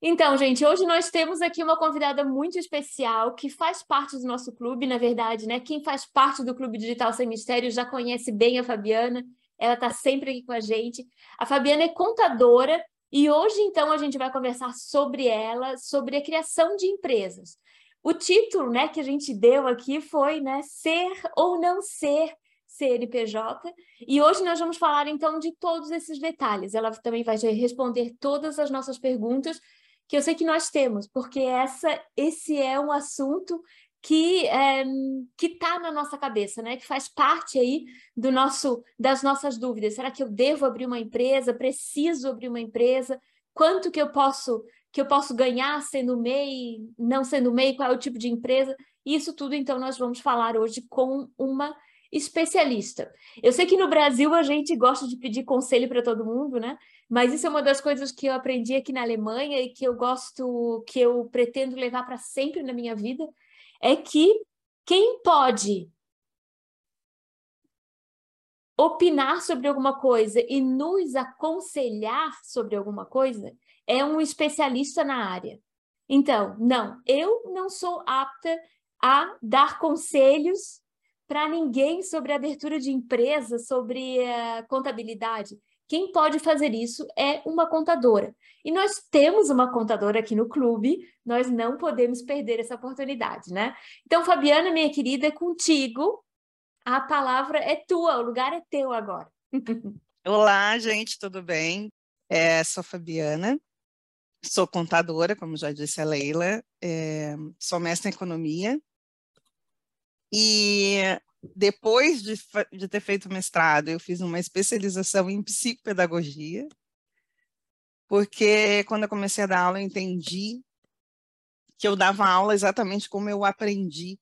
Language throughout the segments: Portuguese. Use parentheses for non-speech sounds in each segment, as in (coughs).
Então, gente, hoje nós temos aqui uma convidada muito especial que faz parte do nosso clube, na verdade, né? Quem faz parte do Clube Digital Sem Mistério já conhece bem a Fabiana, ela está sempre aqui com a gente. A Fabiana é contadora e hoje, então, a gente vai conversar sobre ela, sobre a criação de empresas. O título né, que a gente deu aqui foi né, Ser ou Não Ser CNPJ. E hoje nós vamos falar, então, de todos esses detalhes. Ela também vai responder todas as nossas perguntas que eu sei que nós temos, porque essa, esse é um assunto que é, que está na nossa cabeça, né? Que faz parte aí do nosso das nossas dúvidas. Será que eu devo abrir uma empresa? Preciso abrir uma empresa? Quanto que eu posso que eu posso ganhar sendo MEI, não sendo MEI? Qual é o tipo de empresa? Isso tudo, então, nós vamos falar hoje com uma especialista. Eu sei que no Brasil a gente gosta de pedir conselho para todo mundo, né? Mas isso é uma das coisas que eu aprendi aqui na Alemanha e que eu gosto, que eu pretendo levar para sempre na minha vida, é que quem pode opinar sobre alguma coisa e nos aconselhar sobre alguma coisa é um especialista na área. Então, não, eu não sou apta a dar conselhos para ninguém sobre abertura de empresa, sobre uh, contabilidade. Quem pode fazer isso é uma contadora. E nós temos uma contadora aqui no clube, nós não podemos perder essa oportunidade, né? Então, Fabiana, minha querida, é contigo. A palavra é tua, o lugar é teu agora. (laughs) Olá, gente, tudo bem? É, sou Fabiana, sou contadora, como já disse a Leila, é, sou mestre em economia. E depois de, de ter feito mestrado, eu fiz uma especialização em psicopedagogia, porque quando eu comecei a dar aula, eu entendi que eu dava aula exatamente como eu aprendi.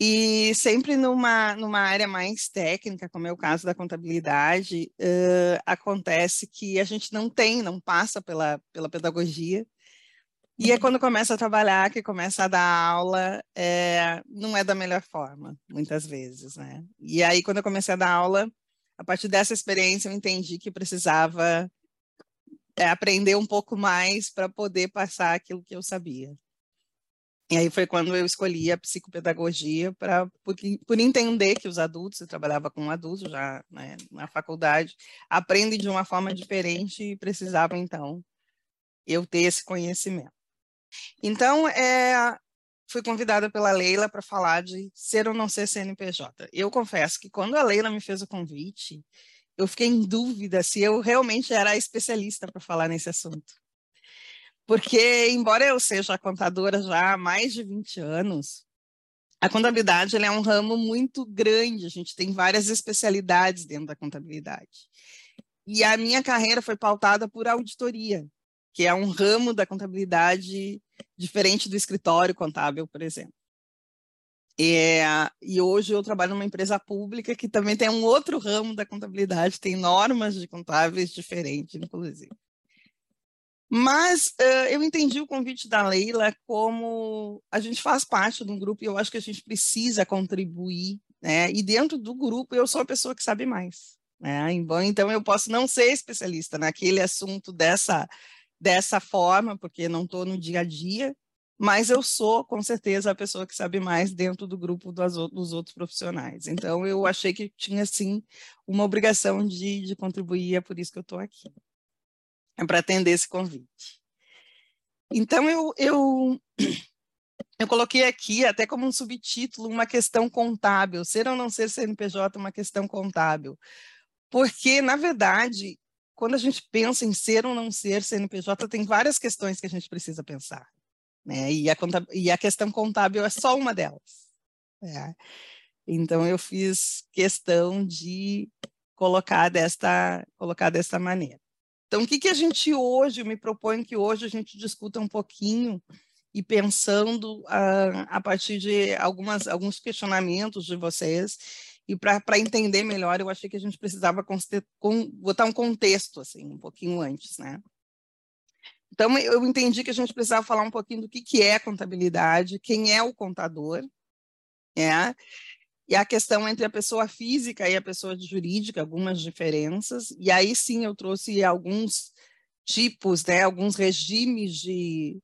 E sempre numa, numa área mais técnica, como é o caso da contabilidade, uh, acontece que a gente não tem, não passa pela, pela pedagogia, e é quando começa a trabalhar, que começa a dar aula, é, não é da melhor forma, muitas vezes, né? E aí, quando eu comecei a dar aula, a partir dessa experiência, eu entendi que precisava é, aprender um pouco mais para poder passar aquilo que eu sabia. E aí foi quando eu escolhi a psicopedagogia para por, por, entender que os adultos, eu trabalhava com adultos já né, na faculdade, aprendem de uma forma diferente e precisavam então eu ter esse conhecimento. Então, é, fui convidada pela Leila para falar de ser ou não ser CNPJ. Eu confesso que quando a Leila me fez o convite, eu fiquei em dúvida se eu realmente era especialista para falar nesse assunto. Porque, embora eu seja contadora já há mais de 20 anos, a contabilidade é um ramo muito grande, a gente tem várias especialidades dentro da contabilidade. E a minha carreira foi pautada por auditoria que é um ramo da contabilidade diferente do escritório contábil, por exemplo. É, e hoje eu trabalho numa empresa pública que também tem um outro ramo da contabilidade, tem normas de contábeis diferentes, inclusive. Mas uh, eu entendi o convite da Leila como a gente faz parte de um grupo e eu acho que a gente precisa contribuir, né? E dentro do grupo eu sou a pessoa que sabe mais, né? Então eu posso não ser especialista naquele assunto dessa dessa forma, porque não estou no dia a dia, mas eu sou, com certeza, a pessoa que sabe mais dentro do grupo das, dos outros profissionais. Então, eu achei que tinha, sim, uma obrigação de, de contribuir, é por isso que eu estou aqui, é para atender esse convite. Então, eu, eu, eu coloquei aqui, até como um subtítulo, uma questão contábil, ser ou não ser CNPJ uma questão contábil, porque, na verdade, quando a gente pensa em ser ou não ser CNPJ, tem várias questões que a gente precisa pensar. Né? E, a e a questão contábil é só uma delas. Né? Então, eu fiz questão de colocar desta, colocar desta maneira. Então, o que, que a gente hoje, me proponho que hoje a gente discuta um pouquinho e pensando uh, a partir de algumas, alguns questionamentos de vocês e para entender melhor, eu achei que a gente precisava com, botar um contexto, assim, um pouquinho antes, né? Então, eu entendi que a gente precisava falar um pouquinho do que, que é contabilidade, quem é o contador, é, e a questão entre a pessoa física e a pessoa jurídica, algumas diferenças, e aí sim eu trouxe alguns tipos, né, alguns regimes de,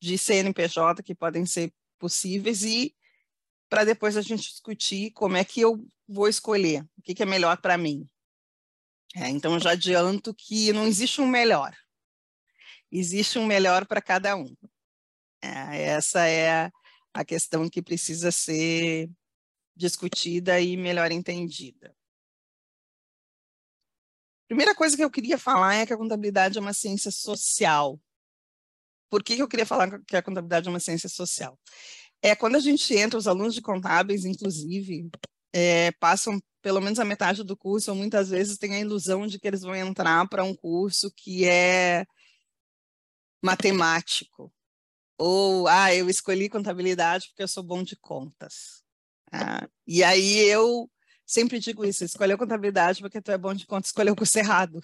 de CNPJ que podem ser possíveis e para depois a gente discutir como é que eu vou escolher, o que, que é melhor para mim. É, então, já adianto que não existe um melhor, existe um melhor para cada um. É, essa é a questão que precisa ser discutida e melhor entendida. Primeira coisa que eu queria falar é que a contabilidade é uma ciência social. Por que eu queria falar que a contabilidade é uma ciência social? É quando a gente entra, os alunos de contábeis, inclusive, é, passam pelo menos a metade do curso, ou muitas vezes têm a ilusão de que eles vão entrar para um curso que é matemático. Ou, ah, eu escolhi contabilidade porque eu sou bom de contas. Ah, e aí eu sempre digo isso, escolheu contabilidade porque tu é bom de contas, escolheu o curso errado.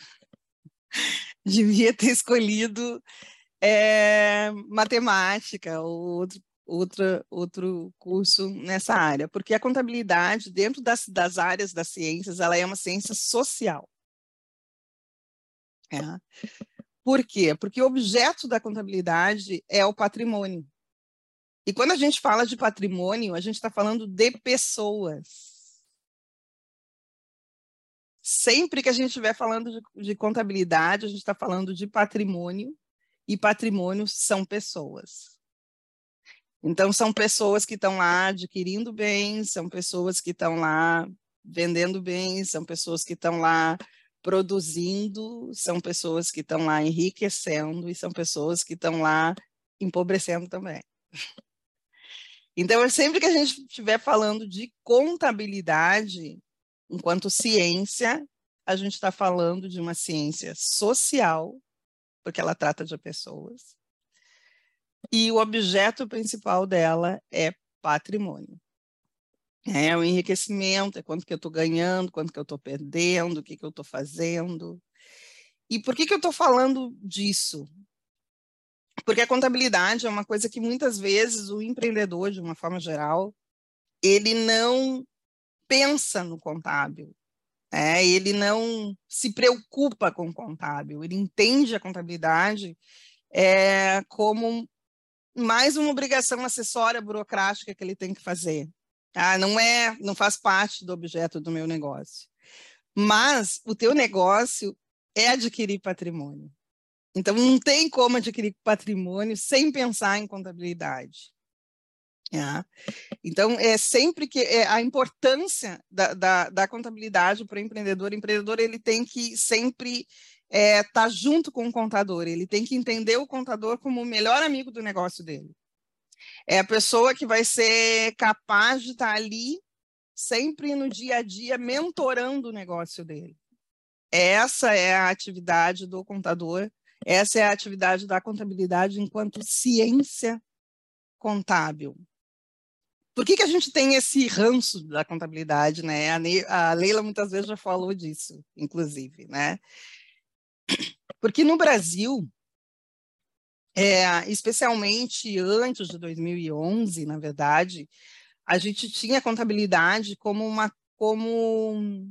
(laughs) Devia ter escolhido é, matemática ou outro, outra, outro curso nessa área, porque a contabilidade, dentro das, das áreas das ciências, ela é uma ciência social. É. Por quê? Porque o objeto da contabilidade é o patrimônio. E quando a gente fala de patrimônio, a gente está falando de pessoas. Sempre que a gente estiver falando de, de contabilidade, a gente está falando de patrimônio, e patrimônio são pessoas. Então, são pessoas que estão lá adquirindo bens, são pessoas que estão lá vendendo bens, são pessoas que estão lá produzindo, são pessoas que estão lá enriquecendo e são pessoas que estão lá empobrecendo também. Então, sempre que a gente estiver falando de contabilidade, enquanto ciência, a gente está falando de uma ciência social, porque ela trata de pessoas, e o objeto principal dela é patrimônio. É o enriquecimento, é quanto que eu estou ganhando, quanto que eu estou perdendo, o que, que eu estou fazendo. E por que, que eu estou falando disso? Porque a contabilidade é uma coisa que muitas vezes o empreendedor, de uma forma geral, ele não pensa no contábil, é, ele não se preocupa com o contábil, ele entende a contabilidade é, como mais uma obrigação acessória burocrática que ele tem que fazer. Ah, não é, não faz parte do objeto do meu negócio. Mas o teu negócio é adquirir patrimônio. Então não tem como adquirir patrimônio sem pensar em contabilidade. É. Então, é sempre que é, a importância da, da, da contabilidade para o empreendedor, o empreendedor ele tem que sempre é, tá junto com o contador, ele tem que entender o contador como o melhor amigo do negócio dele. É a pessoa que vai ser capaz de estar tá ali sempre no dia a dia mentorando o negócio dele. Essa é a atividade do contador, essa é a atividade da contabilidade enquanto ciência contábil. Por que, que a gente tem esse ranço da contabilidade, né? A, Leila muitas vezes já falou disso, inclusive, né? Porque no Brasil, é, especialmente antes de 2011, na verdade, a gente tinha contabilidade como uma como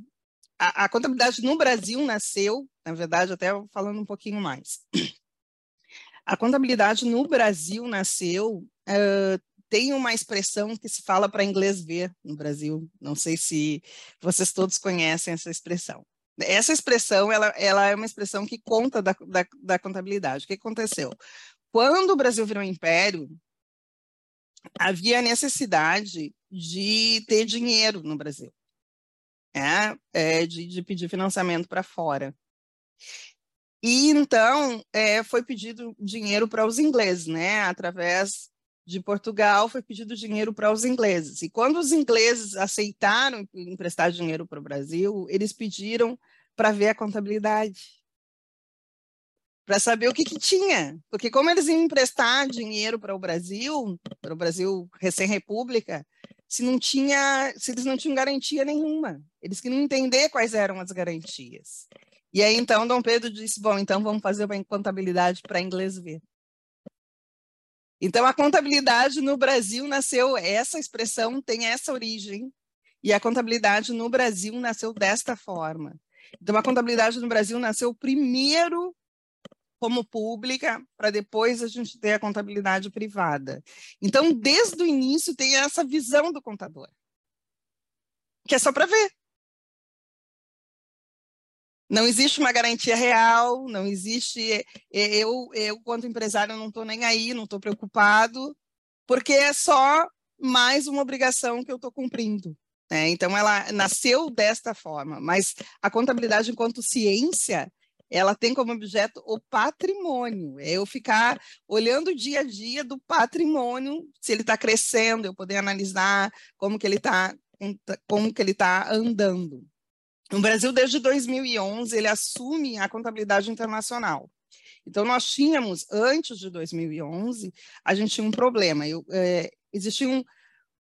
a, a, contabilidade no Brasil nasceu, na verdade, até falando um pouquinho mais. A contabilidade no Brasil nasceu, uh, tem uma expressão que se fala para inglês ver no Brasil, não sei se vocês todos conhecem essa expressão. Essa expressão, ela, ela é uma expressão que conta da, da, da contabilidade. O que aconteceu? Quando o Brasil virou império, havia necessidade de ter dinheiro no Brasil, é, é de, de pedir financiamento para fora. E então é, foi pedido dinheiro para os ingleses, né? Através de Portugal foi pedido dinheiro para os ingleses. E quando os ingleses aceitaram emprestar dinheiro para o Brasil, eles pediram para ver a contabilidade para saber o que, que tinha. Porque como eles iam emprestar dinheiro para o Brasil, para o Brasil recém-república, se não tinha, se eles não tinham garantia nenhuma. Eles queriam entender quais eram as garantias. E aí então Dom Pedro disse: "Bom, então vamos fazer uma contabilidade para inglês ver". Então a contabilidade no Brasil nasceu essa expressão tem essa origem e a contabilidade no Brasil nasceu desta forma. Então a contabilidade no Brasil nasceu primeiro como pública, para depois a gente ter a contabilidade privada. Então, desde o início, tem essa visão do contador, que é só para ver. Não existe uma garantia real, não existe. Eu, eu quanto empresário, não estou nem aí, não estou preocupado, porque é só mais uma obrigação que eu estou cumprindo. Né? Então, ela nasceu desta forma, mas a contabilidade, enquanto ciência, ela tem como objeto o patrimônio. É eu ficar olhando o dia a dia do patrimônio, se ele está crescendo, eu poder analisar como que ele está como que ele está andando. O Brasil, desde 2011, ele assume a contabilidade internacional. Então, nós tínhamos, antes de 2011, a gente tinha um problema. Eu, é, existiam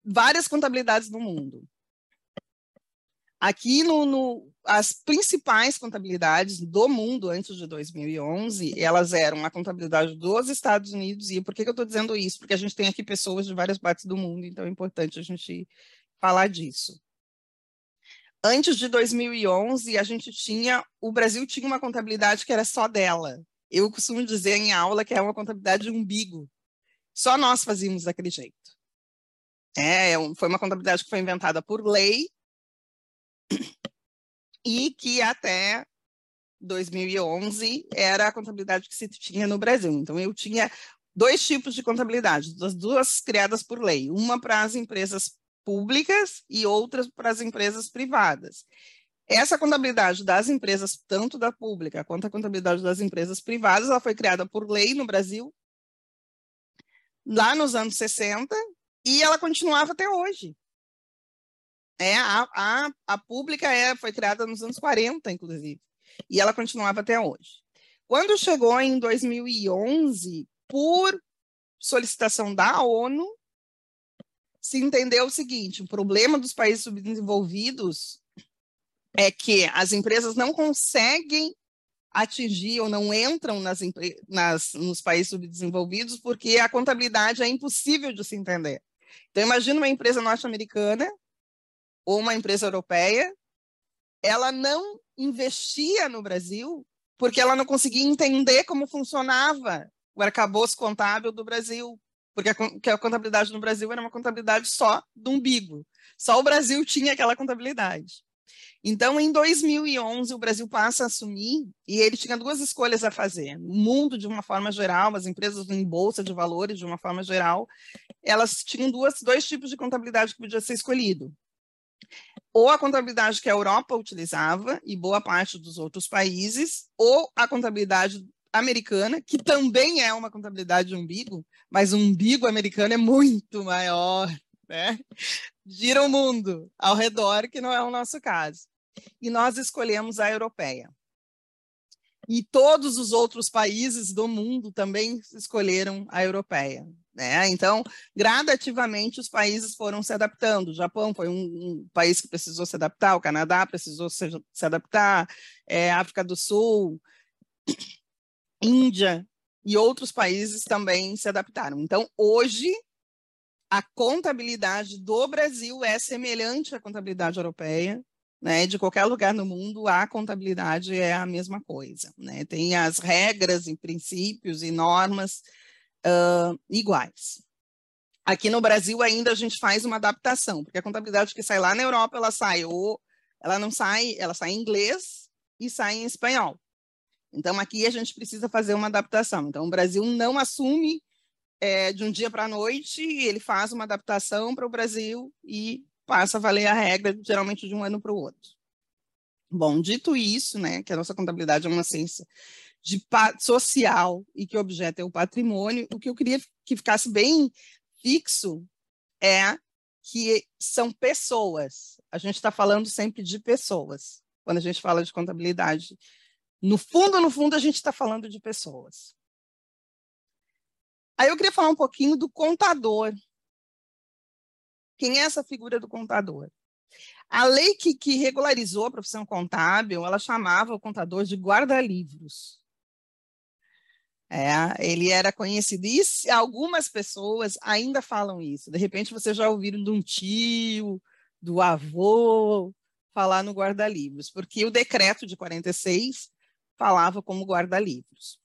várias contabilidades no mundo. Aqui, no, no, as principais contabilidades do mundo antes de 2011, elas eram a contabilidade dos Estados Unidos. E por que, que eu estou dizendo isso? Porque a gente tem aqui pessoas de várias partes do mundo, então é importante a gente falar disso. Antes de 2011, a gente tinha, o Brasil tinha uma contabilidade que era só dela. Eu costumo dizer em aula que é uma contabilidade de umbigo. Só nós fazíamos daquele jeito. É, foi uma contabilidade que foi inventada por lei e que até 2011 era a contabilidade que se tinha no Brasil. Então, eu tinha dois tipos de contabilidade, das duas criadas por lei, uma para as empresas públicas e outras para as empresas privadas. Essa contabilidade das empresas, tanto da pública quanto a contabilidade das empresas privadas, ela foi criada por lei no Brasil lá nos anos 60 e ela continuava até hoje. É, a, a, a pública é, foi criada nos anos 40, inclusive, e ela continuava até hoje. Quando chegou em 2011, por solicitação da ONU, se entendeu o seguinte: o problema dos países subdesenvolvidos é que as empresas não conseguem atingir ou não entram nas, nas, nos países subdesenvolvidos porque a contabilidade é impossível de se entender. Então, imagina uma empresa norte-americana ou uma empresa europeia, ela não investia no Brasil porque ela não conseguia entender como funcionava o arcabouço contábil do Brasil, porque a, contabilidade no Brasil era uma contabilidade só do umbigo. Só o Brasil tinha aquela contabilidade. Então, em 2011, o Brasil passa a assumir, e ele tinha duas escolhas a fazer. O mundo, de uma forma geral, as empresas em bolsa de valores, de uma forma geral, elas tinham duas, dois tipos de contabilidade que podia ser escolhido ou a contabilidade que a Europa utilizava e boa parte dos outros países, ou a contabilidade americana, que também é uma contabilidade de umbigo, mas o umbigo americano é muito maior, né? Gira o mundo ao redor, que não é o nosso caso. E nós escolhemos a europeia. E todos os outros países do mundo também escolheram a europeia. Né? Então, gradativamente, os países foram se adaptando. O Japão foi um, um país que precisou se adaptar, o Canadá precisou se, se adaptar, é, África do Sul, (coughs) Índia e outros países também se adaptaram. Então, hoje, a contabilidade do Brasil é semelhante à contabilidade europeia, né, de qualquer lugar no mundo, a contabilidade é a mesma coisa. Né? Tem as regras e princípios e normas uh, iguais. Aqui no Brasil ainda a gente faz uma adaptação, porque a contabilidade que sai lá na Europa, ela sai ou ela não sai, ela sai em inglês e sai em espanhol. Então aqui a gente precisa fazer uma adaptação. Então o Brasil não assume é, de um dia para a noite, ele faz uma adaptação para o Brasil e passa a valer a regra, geralmente de um ano para o outro. Bom, dito isso, né, que a nossa contabilidade é uma ciência de social e que objeto é o patrimônio, o que eu queria que ficasse bem fixo é que são pessoas. A gente está falando sempre de pessoas quando a gente fala de contabilidade. No fundo, no fundo, a gente está falando de pessoas. Aí eu queria falar um pouquinho do contador. Quem é essa figura do contador? A lei que, que regularizou a profissão contábil, ela chamava o contador de guarda-livros. É, ele era conhecido, e algumas pessoas ainda falam isso. De repente, vocês já ouviram de um tio, do avô, falar no guarda-livros, porque o decreto de 46 falava como guarda-livros.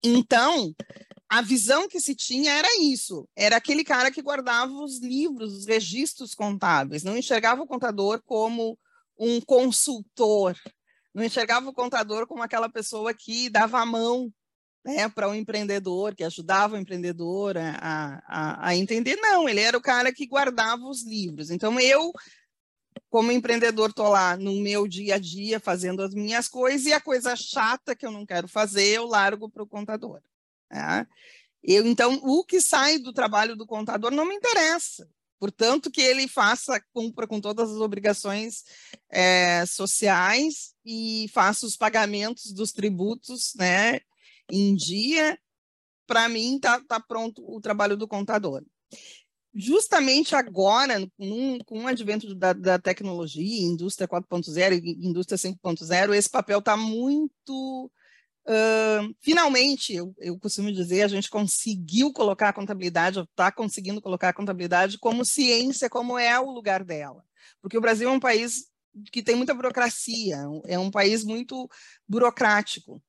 Então, a visão que se tinha era isso, era aquele cara que guardava os livros, os registros contábeis, não enxergava o contador como um consultor, não enxergava o contador como aquela pessoa que dava a mão né, para o um empreendedor, que ajudava o empreendedor a, a, a entender. Não, ele era o cara que guardava os livros. Então, eu, como empreendedor, estou lá no meu dia a dia fazendo as minhas coisas e a coisa chata que eu não quero fazer, eu largo para o contador. Né? Eu, então, o que sai do trabalho do contador não me interessa. Portanto, que ele faça, cumpra com todas as obrigações é, sociais e faça os pagamentos dos tributos né, em dia, para mim está tá pronto o trabalho do contador. Justamente agora, com, com o advento da, da tecnologia, indústria 4.0 e indústria 5.0, esse papel está muito Uh, finalmente, eu, eu, costumo dizer, a gente conseguiu colocar a contabilidade, está conseguindo colocar a contabilidade como ciência, como é o lugar dela. Porque o Brasil é um país que tem muita burocracia, é um país muito burocrático.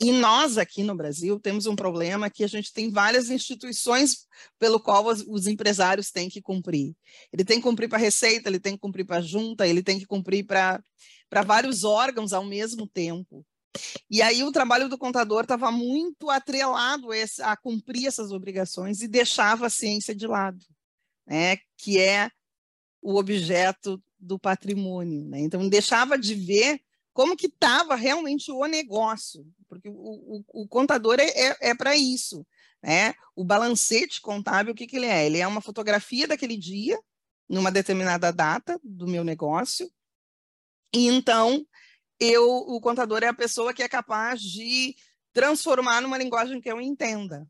E nós aqui no Brasil temos um problema que a gente tem várias instituições pelo qual os, os empresários têm que cumprir. Ele tem que cumprir para a Receita, ele tem que cumprir para a Junta, ele tem que cumprir para vários órgãos ao mesmo tempo. E aí o trabalho do contador estava muito atrelado a, a cumprir essas obrigações e deixava a ciência de lado, né? que é o objeto do patrimônio. Né? Então, deixava de ver como que estava realmente o negócio, porque o, o, o contador é, é, é para isso. Né? O balancete contábil, o que, que ele é? Ele é uma fotografia daquele dia, numa determinada data do meu negócio, e então eu, o contador é a pessoa que é capaz de transformar numa linguagem que eu entenda.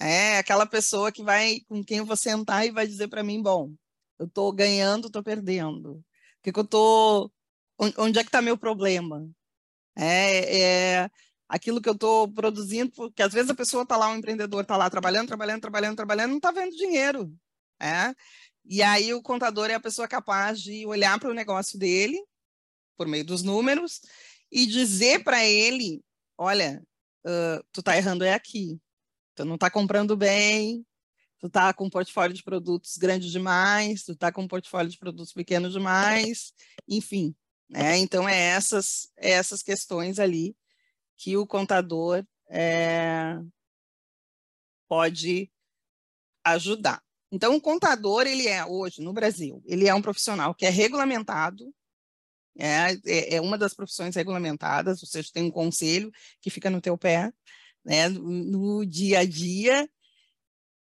É aquela pessoa que vai, com quem eu vou sentar e vai dizer para mim, bom, eu estou ganhando, estou perdendo. O que, que eu estou onde é que está meu problema? É, é aquilo que eu estou produzindo, porque às vezes a pessoa está lá, um empreendedor está lá trabalhando, trabalhando, trabalhando, trabalhando, não está vendo dinheiro. É? E aí o contador é a pessoa capaz de olhar para o negócio dele, por meio dos números, e dizer para ele, olha, uh, tu está errando é aqui, tu não está comprando bem, tu está com um portfólio de produtos grande demais, tu está com um portfólio de produtos pequeno demais, enfim, né? Então, é essas, é essas questões ali que o contador é, pode ajudar. Então, o contador, ele é, hoje, no Brasil, ele é um profissional que é regulamentado, é, é, é uma das profissões regulamentadas, ou seja, tem um conselho que fica no teu pé, né, no, dia a dia,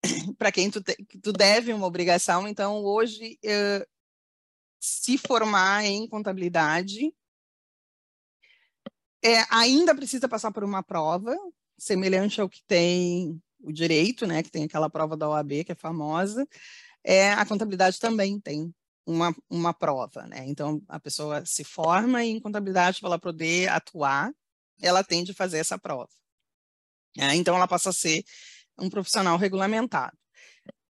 (clears throat) para quem tu, te, tu deve uma obrigação. Então, hoje, uh, se formar em contabilidade, é, ainda precisa passar por uma prova, semelhante ao que tem o direito, né, que tem aquela prova da OAB, que é famosa, é, a contabilidade também tem uma, uma prova, né? Então, a pessoa se forma em contabilidade para ela poder atuar, ela tem de fazer essa prova. Né? Então, ela passa a ser um profissional regulamentado.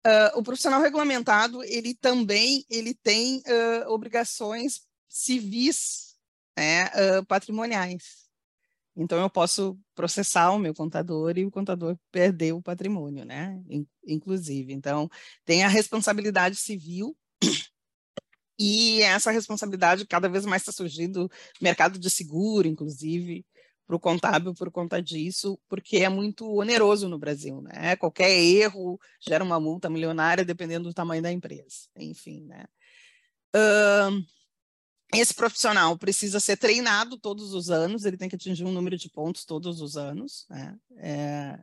Uh, o profissional regulamentado ele também ele tem uh, obrigações civis né, uh, patrimoniais. Então eu posso processar o meu contador e o contador perder o patrimônio, né? Inclusive. Então tem a responsabilidade civil (clears throat) e essa responsabilidade cada vez mais está surgindo mercado de seguro, inclusive para o contábil por conta disso, porque é muito oneroso no Brasil, né? Qualquer erro gera uma multa milionária dependendo do tamanho da empresa, enfim, né? Uh, esse profissional precisa ser treinado todos os anos, ele tem que atingir um número de pontos todos os anos, né? É,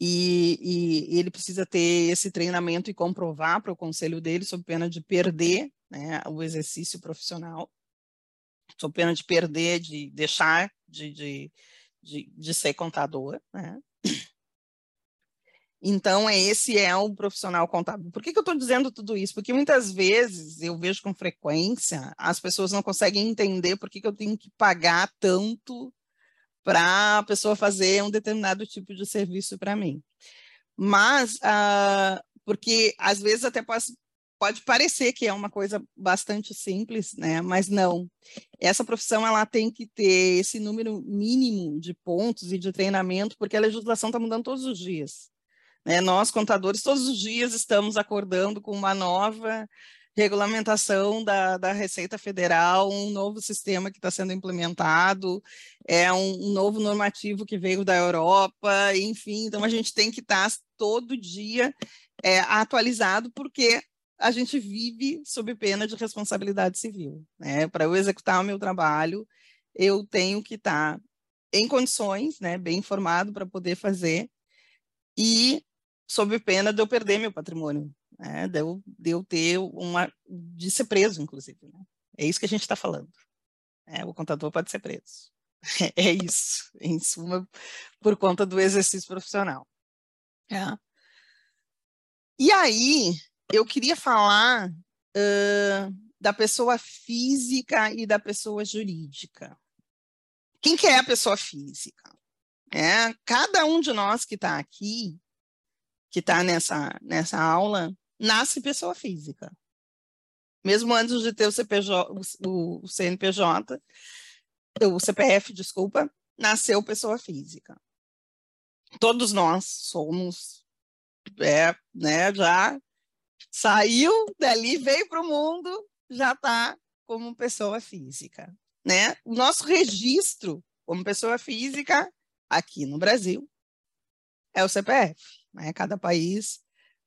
e, e, e, ele precisa ter esse treinamento e comprovar para o conselho dele, sob pena de perder né, o exercício profissional sob pena de perder, de deixar de, de, de, de ser contador, né? Então, esse é o profissional contábil. Por que, que eu estou dizendo tudo isso? Porque muitas vezes eu vejo com frequência as pessoas não conseguem entender por que, que eu tenho que pagar tanto para a pessoa fazer um determinado tipo de serviço para mim. Mas, uh, porque às vezes até posso, pode parecer que é uma coisa bastante simples, né? Mas não. Essa profissão ela tem que ter esse número mínimo de pontos e de treinamento, porque a legislação está mudando todos os dias. Né? Nós, contadores, todos os dias estamos acordando com uma nova regulamentação da, da Receita Federal, um novo sistema que está sendo implementado, é um, um, novo normativo que veio da Europa, enfim, então a gente tem que estar tá todo dia é, atualizado, porque a gente vive sob pena de responsabilidade civil. Né? Para eu executar o meu trabalho, eu tenho que estar em condições, né, bem informado para poder fazer, e sob pena de eu perder meu patrimônio, né? de, eu, de eu ter uma. de ser preso, inclusive. Né? É isso que a gente está falando. É, o contador pode ser preso. (laughs) É isso, em suma, por conta do exercício profissional. É. E aí, eu queria falar uh, da pessoa física e da pessoa jurídica. Quem que é a pessoa física? É, cada um de nós que está aqui, que está nessa, nessa aula, nasce pessoa física. Mesmo antes de ter o, CPJ, o, CNPJ, o CPF, desculpa, nasceu pessoa física. Todos nós somos, é, né, já saiu dali, veio para o mundo, já está como pessoa física. Né? O nosso registro como pessoa física aqui no Brasil é o CPF. Né? Cada país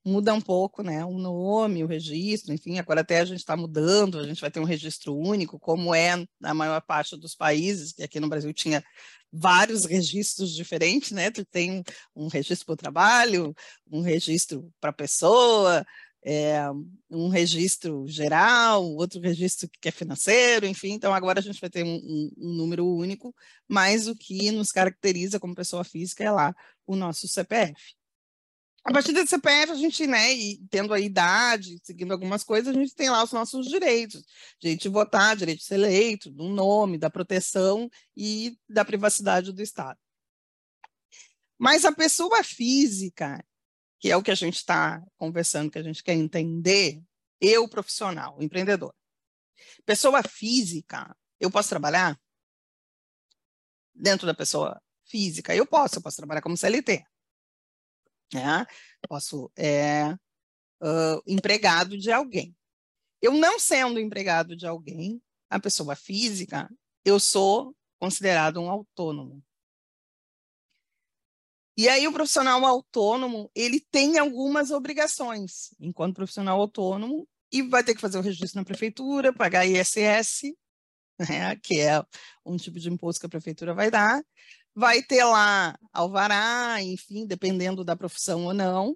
muda um pouco, né? O nome, o registro, enfim, agora até a gente está mudando, a gente vai ter um registro único, como é na maior parte dos países, que aqui no Brasil tinha vários registros diferentes, né? Tu tem um registro para o trabalho, um registro para a pessoa, é, um registro geral, outro registro que é financeiro, enfim, então agora a gente vai ter um, um, um, número único, mas o que nos caracteriza como pessoa física é lá o nosso CPF. A partir desse CPF, a gente, né, e tendo a idade, seguindo algumas coisas, a gente tem lá os nossos direitos, direito de votar, direito de ser eleito, do nome, da proteção e da privacidade do Estado. Mas a pessoa física, que é o que a gente está conversando, que a gente quer entender, eu, profissional, empreendedor. Pessoa física, eu posso trabalhar dentro da pessoa física? Eu posso, eu posso trabalhar como CLT. Né? Posso, é, uh, empregado de alguém. Eu não sendo empregado de alguém, a pessoa física, eu sou considerado um autônomo. E aí o profissional autônomo, ele tem algumas obrigações enquanto profissional autônomo e vai ter que fazer o registro na prefeitura, pagar ISS, né, que é um tipo de imposto que a prefeitura vai dar, vai ter lá alvará, enfim, dependendo da profissão ou não.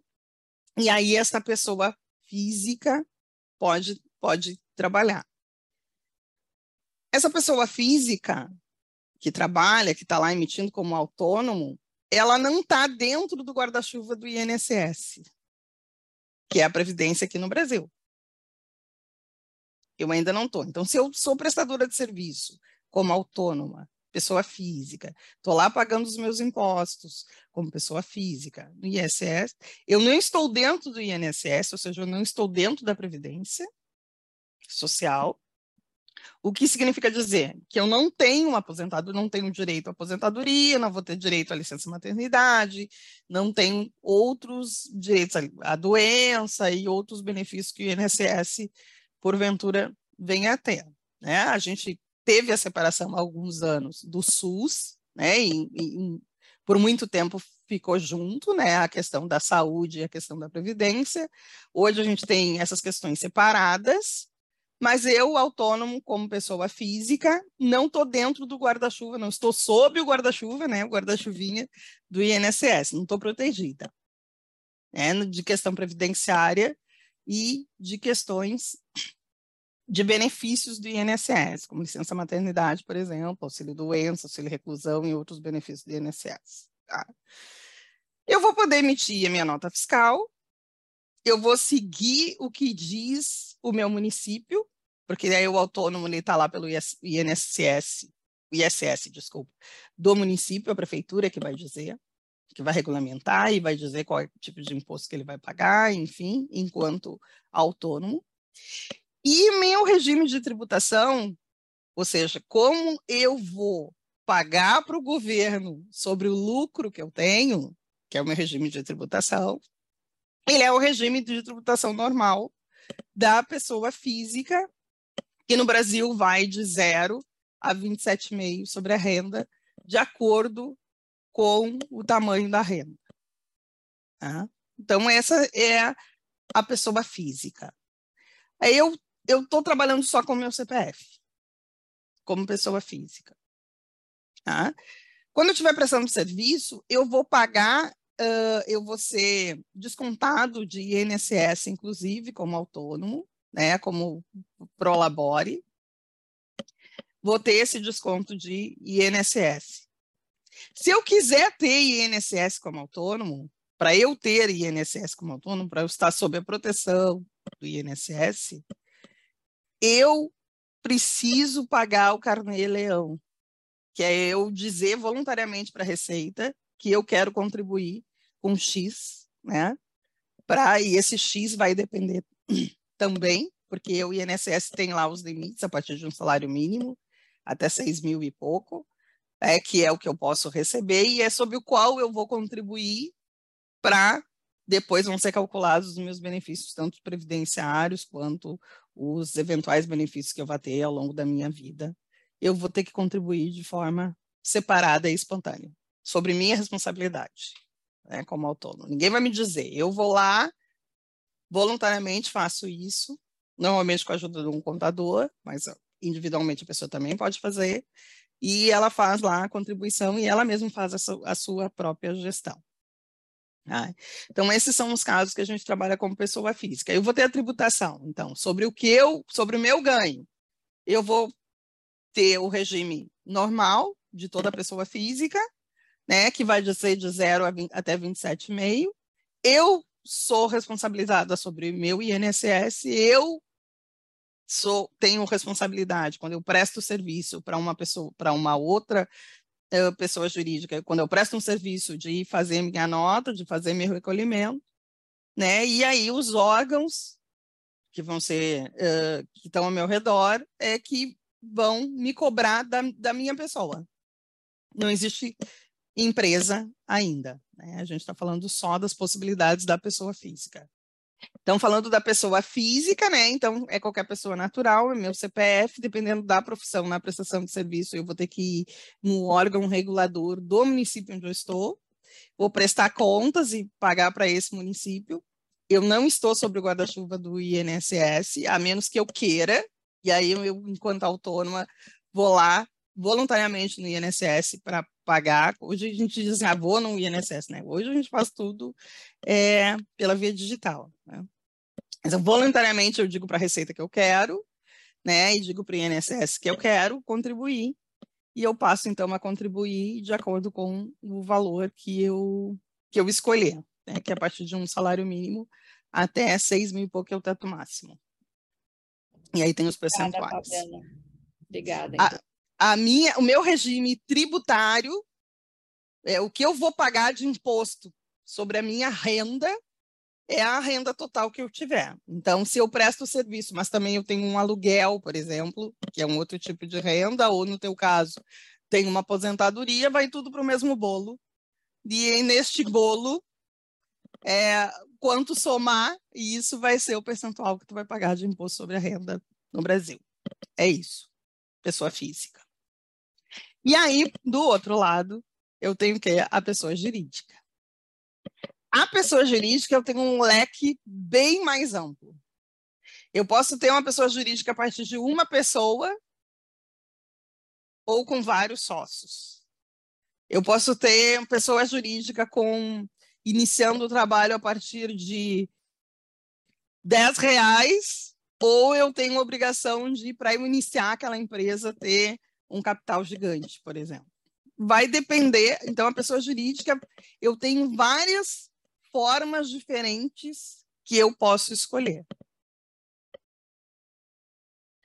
E aí essa pessoa física pode pode trabalhar. Essa pessoa física que trabalha, que está lá emitindo como autônomo, ela não está dentro do guarda-chuva do INSS, que é a previdência aqui no Brasil. Eu ainda não estou. Então, se eu sou prestadora de serviço como autônoma, pessoa física, estou lá pagando os meus impostos como pessoa física no ISS, eu não estou dentro do INSS, ou seja, eu não estou dentro da Previdência Social, o que significa dizer que eu não tenho aposentado, não tenho direito à aposentadoria, não vou ter direito à licença maternidade, não tenho outros direitos à doença e outros benefícios que o INSS, porventura, venha a ter. Né? A gente teve a separação há alguns anos do SUS, né? E, e, por muito tempo ficou junto, né? A questão da saúde e a questão da previdência. Hoje a gente tem essas questões separadas, mas eu, autônomo, como pessoa física, não estou dentro do guarda-chuva, não estou sob o guarda-chuva, né, o guarda-chuvinha do INSS, não estou protegida. Né, de questão previdenciária e de questões de benefícios do INSS, como licença maternidade, por exemplo, auxílio doença, auxílio reclusão e outros benefícios do INSS. Tá? Eu vou poder emitir a minha nota fiscal, eu vou seguir o que diz o meu município, porque aí o autônomo está lá pelo INSS, ISS, desculpa, do município, a prefeitura que vai dizer. que vai regulamentar e vai dizer qual é o tipo de imposto que ele vai pagar, enfim, enquanto autônomo. E meu regime de tributação, ou seja, como eu vou pagar para o governo sobre o lucro que eu tenho, que é o meu regime de tributação, ele é o regime de tributação normal da pessoa física, que no Brasil vai de zero a 27,5 sobre a renda, de acordo com o tamanho da renda. Tá? Então, essa é a pessoa física. Aí eu estou trabalhando só com o meu CPF, como pessoa física. Tá? Quando eu estiver prestando serviço, eu vou pagar, uh, eu vou ser descontado de INSS, inclusive, como autônomo, né, como prolabore. Vou ter esse desconto de INSS. Se eu quiser ter INSS como autônomo, para eu ter INSS como autônomo, para eu estar sob a proteção do INSS, eu preciso pagar o carnê leão, que é eu dizer voluntariamente para a Receita que eu quero contribuir com X, né? Pra, e esse X vai depender (clears throat) também, porque o INSS tem lá os limites a partir de um salário mínimo, até 6 mil e pouco, é, que é o que eu posso receber, e é sobre o qual eu vou contribuir para depois vão ser calculados os meus benefícios, tanto previdenciários quanto os eventuais benefícios que eu vou ter ao longo da minha vida. Eu vou ter que contribuir de forma separada e espontânea, sobre minha responsabilidade, né, como autônomo. Ninguém vai me dizer, eu vou lá, voluntariamente faço isso, normalmente com a ajuda de um contador, mas individualmente a pessoa também pode fazer, e ela faz lá a contribuição e ela mesma faz a, su a sua própria gestão. Ah, então, esses são os casos que a gente trabalha como pessoa física. Eu vou ter a tributação, então, sobre o que eu, sobre o meu ganho. Eu vou ter o regime normal de toda pessoa física, né, que vai ser de 0 até 27,5. Eu sou responsabilizada sobre meu INSS, eu sou tenho responsabilidade quando eu presto serviço para uma pessoa, para uma outra uh, pessoa jurídica, quando eu presto um serviço de fazer minha nota, de fazer meu recolhimento, né? E aí os órgãos que vão ser uh, que estão ao meu redor é que vão me cobrar da, da minha pessoa. Não existe empresa ainda. Né? A gente está falando só das possibilidades da pessoa física. Então, falando da pessoa física, né? Então, é qualquer pessoa natural, é meu CPF, dependendo da profissão na prestação de serviço, eu vou ter que ir no órgão regulador do município onde eu estou, vou prestar contas e pagar para esse município. Eu não estou sob o guarda-chuva do INSS, a menos que eu queira, e aí eu, enquanto autônoma, vou lá voluntariamente no INSS para pagar. Hoje a gente diz assim, ah, no INSS, né? Hoje a gente faz tudo é, pela via digital. Né? Então, voluntariamente eu digo para a Receita que eu quero, né? E digo para o INSS que eu quero contribuir, e eu passo então a contribuir de acordo com o valor que eu, que eu escolher, né? que é a partir de um salário mínimo até 6 mil e pouco é o teto máximo. E aí tem os percentuais. Obrigada. Então. A, a minha, o meu regime tributário, é, o que eu vou pagar de imposto sobre a minha renda é a renda total que eu tiver. Então, se eu presto serviço, mas também eu tenho um aluguel, por exemplo, que é um outro tipo de renda, ou no teu caso, tem uma aposentadoria, vai tudo para o mesmo bolo. E neste bolo, é, quanto somar, e isso vai ser o percentual que tu vai pagar de imposto sobre a renda no Brasil. É isso, pessoa física. E aí, do outro lado, eu tenho que a pessoa jurídica. A pessoa jurídica, eu tenho um leque bem mais amplo. Eu posso ter uma pessoa jurídica a partir de uma pessoa ou com vários sócios. Eu posso ter pessoa jurídica com iniciando o trabalho a partir de 10 reais, ou eu tenho obrigação de, para eu iniciar aquela empresa, ter um capital gigante, por exemplo. Vai depender, então, a pessoa jurídica, eu tenho várias formas diferentes que eu posso escolher.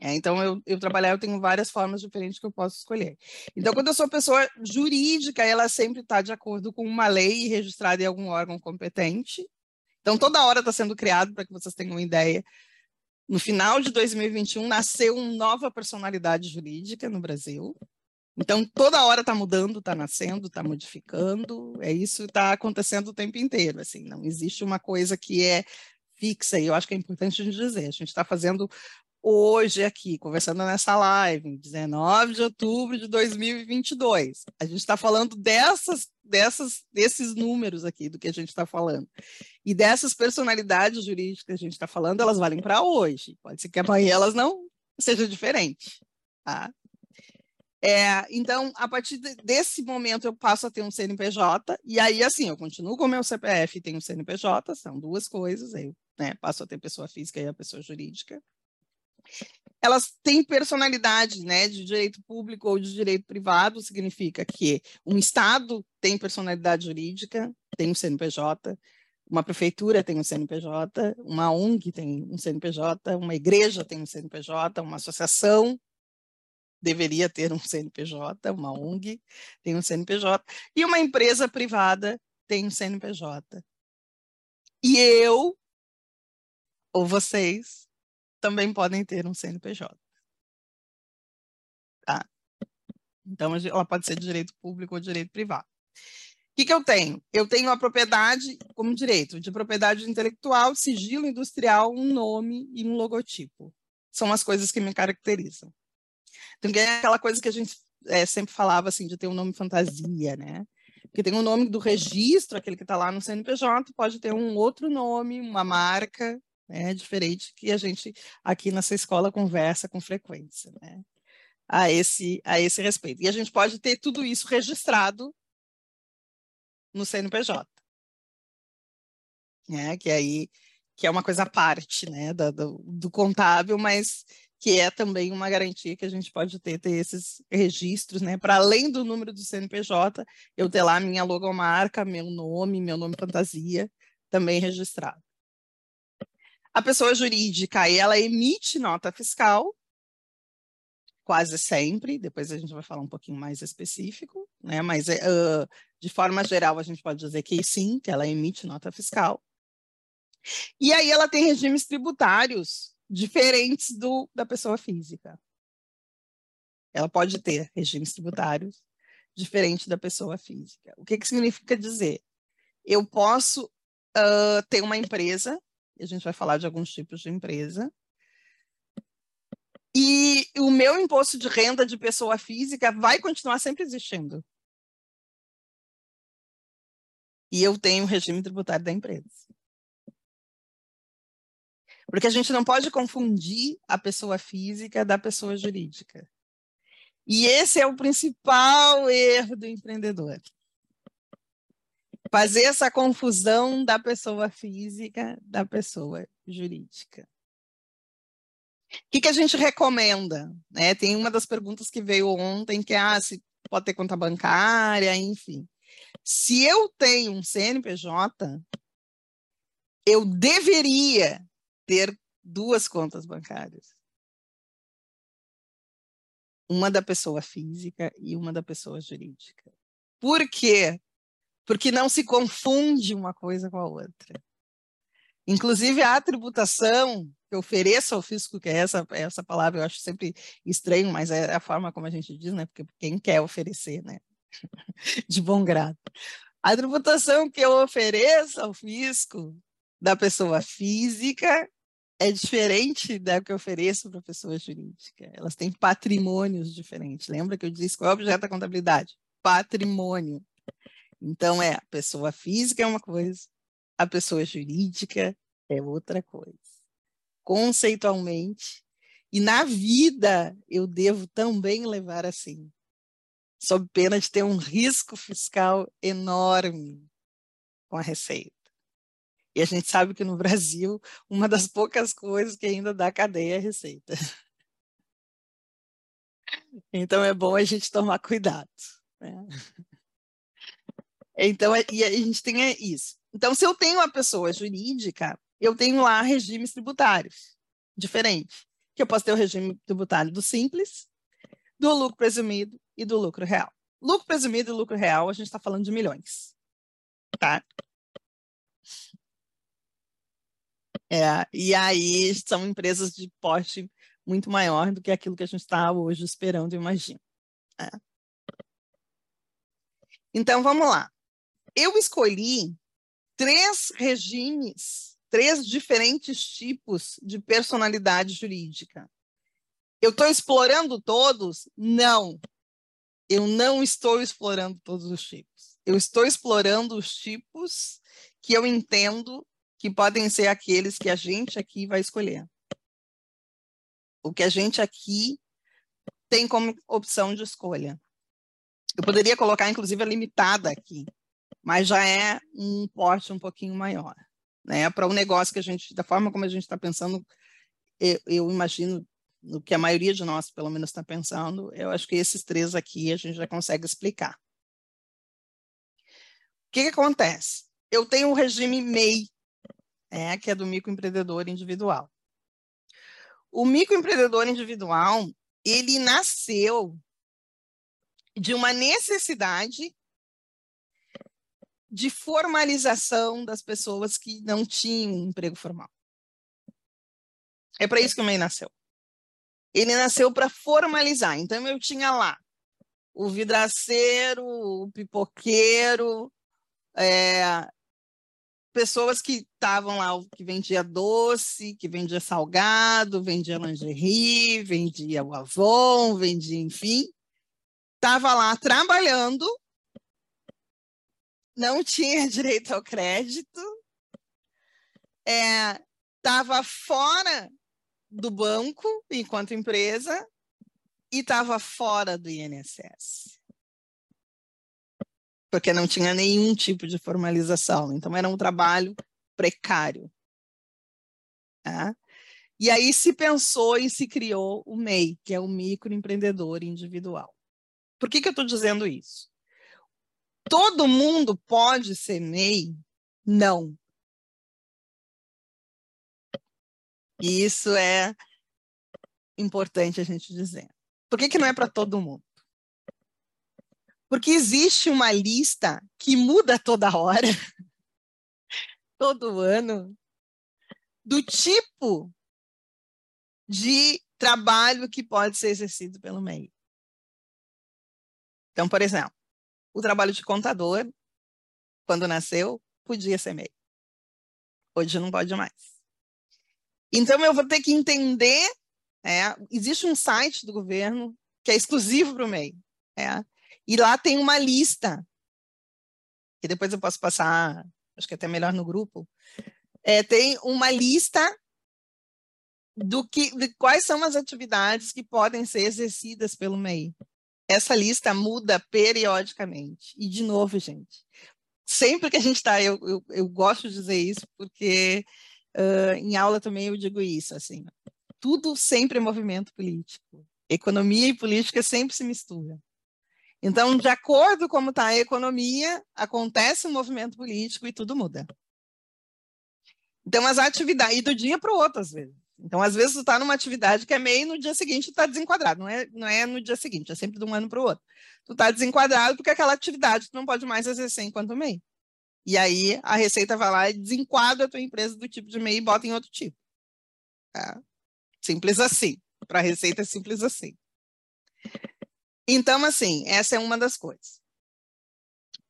É, então, eu, eu trabalhar, eu tenho várias formas diferentes que eu posso escolher. Então, quando eu sou pessoa jurídica, ela sempre está de acordo com uma lei registrada em algum órgão competente. Então, toda hora está sendo criado, para que vocês tenham uma ideia. No final de 2021, nasceu uma nova personalidade jurídica no Brasil. Então, toda hora está mudando, está nascendo, está modificando. É isso está acontecendo o tempo inteiro. Assim, não existe uma coisa que é fixa, e eu acho que é importante a gente dizer. A gente está fazendo hoje aqui, conversando nessa live, 19 de outubro de 2022. A gente está falando dessas, dessas, desses números aqui, do que a gente está falando. E dessas personalidades jurídicas que a gente está falando, elas valem para hoje. Pode ser que amanhã elas não sejam diferentes. Tá? É, então, a partir de, desse momento, eu passo a ter um CNPJ, e aí, assim, eu continuo com o meu CPF e tenho um CNPJ, são duas coisas, aí né, passo a ter pessoa física e a pessoa jurídica elas têm personalidade, né, de direito público ou de direito privado, significa que um Estado tem personalidade jurídica, tem um CNPJ, uma prefeitura tem um CNPJ, uma ONG tem um CNPJ, uma igreja tem um CNPJ, uma associação deveria ter um CNPJ, uma ONG tem um CNPJ, e uma empresa privada tem um CNPJ. E eu, ou vocês, também podem ter um CNPJ. Tá? Então, ela pode ser de direito público ou direito privado. O que, que eu tenho? Eu tenho a propriedade como direito de propriedade intelectual, sigilo industrial, um nome e um logotipo. São as coisas que me caracterizam. Então, é aquela coisa que a gente é, sempre falava assim de ter um nome fantasia, né? Porque tem o um nome do registro, aquele que está lá no CNPJ, pode ter um outro nome, uma marca, né, diferente que a gente aqui nessa escola conversa com frequência, né, a esse, a esse respeito. E a gente pode ter tudo isso registrado no CNPJ, né, que aí que é uma coisa à parte, né, do, do, do contábil, mas que é também uma garantia que a gente pode ter, ter esses registros, né? Para além do número do CNPJ, eu ter lá minha logomarca, meu nome, meu nome fantasia, também registrado. A pessoa jurídica, ela emite nota fiscal, quase sempre, depois a gente vai falar um pouquinho mais específico, né? mas uh, de forma geral a gente pode dizer que sim, que ela emite nota fiscal. E aí ela tem regimes tributários diferentes do da pessoa física. Ela pode ter regimes tributários diferentes da pessoa física. O que, que significa dizer? Eu posso uh, ter uma empresa a gente vai falar de alguns tipos de empresa. E o meu imposto de renda de pessoa física vai continuar sempre existindo. E eu tenho o regime tributário da empresa. Porque a gente não pode confundir a pessoa física da pessoa jurídica. E esse é o principal erro do empreendedor fazer essa confusão da pessoa física da pessoa jurídica. O que, que a gente recomenda? Né? Tem uma das perguntas que veio ontem, que é ah, se pode ter conta bancária, enfim. Se eu tenho um CNPJ, eu deveria ter duas contas bancárias. Uma da pessoa física e uma da pessoa jurídica. Por quê? Porque não se confunde uma coisa com a outra. Inclusive, a tributação que ofereça ao fisco, que é essa, essa palavra eu acho sempre estranho, mas é a forma como a gente diz, né? Porque quem quer oferecer, né? (laughs) De bom grado. A tributação que eu ofereço ao fisco da pessoa física é diferente da que eu ofereço para a pessoa jurídica. Elas têm patrimônios diferentes. Lembra que eu disse qual é o objeto da contabilidade? Patrimônio. Então, é a pessoa física é uma coisa, a pessoa jurídica é outra coisa. Conceitualmente, e na vida eu devo também levar assim, sob pena de ter um risco fiscal enorme com a receita. E a gente sabe que no Brasil, uma das poucas coisas que ainda dá cadeia é a receita. (laughs) Então é bom a gente tomar cuidado. Né? Então, é, e a gente tem é isso. Então, se eu tenho uma pessoa jurídica, eu tenho lá regimes tributários diferentes. Que eu posso ter o regime tributário do simples, do lucro presumido e do lucro real. Lucro presumido e lucro real, a gente está falando de milhões, tá? É, e aí são empresas de porte muito maior do que aquilo que a gente está hoje esperando, imagino. É. Então, vamos lá. Eu escolhi três regimes, três diferentes tipos de personalidade jurídica. Eu estou explorando todos? Não. Eu não estou explorando todos os tipos. Eu estou explorando os tipos que eu entendo que podem ser aqueles que a gente aqui vai escolher. O que a gente aqui tem como opção de escolha. Eu poderia colocar, inclusive, a limitada aqui, mas já é um porte um pouquinho maior. Né? Para um negócio que a gente, da forma como a gente está pensando, eu, eu imagino no que a maioria de nós, pelo menos, está pensando, eu acho que esses três aqui a gente já consegue explicar. O que, que acontece? Eu tenho o regime MEI, é, que é do microempreendedor individual. O microempreendedor individual, ele nasceu de uma necessidade de formalização das pessoas que não tinham um emprego formal. É para isso que o MEI nasceu. Ele nasceu para formalizar. Então, eu tinha lá o vidraceiro, o pipoqueiro, é, pessoas que estavam lá, que vendia doce, que vendia salgado, vendia lingerie, vendia o Avon, vendia, enfim, estava lá trabalhando, não tinha (laughs) direito ao crédito, estava é, fora do banco enquanto empresa e estava fora do INSS porque não tinha nenhum tipo de formalização. Então, era um trabalho precário. Tá? E aí se pensou e se criou o MEI, que é o microempreendedor individual. Por que, que eu estou dizendo isso? Todo mundo pode ser MEI? Não. Isso é importante a gente dizer. Por que, que não é para todo mundo? Porque existe uma lista que muda toda hora, (laughs) todo ano, do tipo de trabalho que pode ser exercido pelo MEI. Então, por exemplo, o trabalho de contador, quando nasceu, podia ser MEI. Hoje não pode mais. Então, eu vou ter que entender. É, existe um site do governo que é exclusivo para o MEI. É, e lá tem uma lista, que depois eu posso passar, acho que é até melhor no grupo. É, tem uma lista do que, de quais são as atividades que podem ser exercidas pelo MEI. Essa lista muda periodicamente. E, de novo, gente, sempre que a gente está, eu, eu, eu, gosto de dizer isso, porque uh, em aula também eu digo isso, assim, tudo sempre é movimento político. Economia e política sempre se misturam. Então, de acordo com como está a economia, acontece um movimento político e tudo muda. Então, as atividades, e do dia para o outro, às vezes. Então, às vezes, tu está numa atividade que é meio no dia seguinte está desenquadrado. Não é, não é no dia seguinte, é sempre de um ano para o outro. Tu está desenquadrado porque aquela atividade tu não pode mais exercer enquanto MEI. E aí, a Receita vai lá e desenquadra a tua empresa do tipo de MEI e bota em outro tipo. Tá? Simples assim. Para a Receita é simples assim. Então, assim, essa é uma das coisas.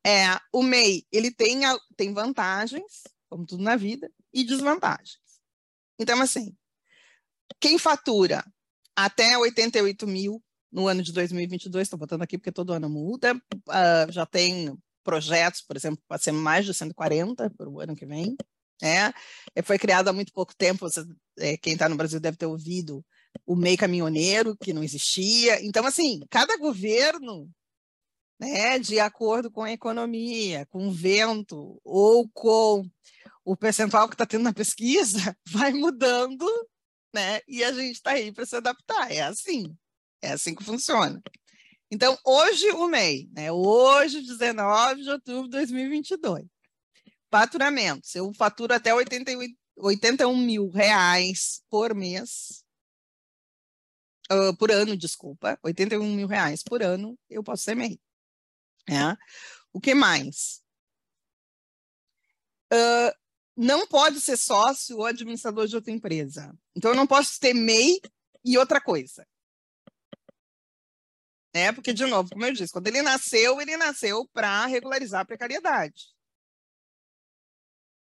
É, o MEI, ele tem, tem vantagens, como tudo na vida, e desvantagens. Então, assim, quem fatura até 88 mil no ano de 2022, estou botando aqui porque todo ano muda, uh, já tem projetos, por exemplo, para ser mais de 140 para o ano que vem. Né? Foi criado há muito pouco tempo, você, é, quem está no Brasil deve ter ouvido o MEI caminhoneiro, que não existia. Então, assim, cada governo, né, de acordo com a economia, com o vento ou com o percentual que está tendo na pesquisa, (laughs) vai mudando, né? E a gente está aí para se adaptar. É assim, é assim que funciona. Então, hoje o MEI, né? Hoje, 19 de outubro de 2022. Faturamento. Se eu faturo até 88, 81 mil reais por mês, uh, por ano, desculpa, 81 mil reais por ano, eu posso ser MEI. É. O que mais? Uh, não pode ser sócio ou administrador de outra empresa. Então, eu não posso ter MEI e outra coisa. É, porque, de novo, como eu disse, quando ele nasceu, ele nasceu para regularizar a precariedade.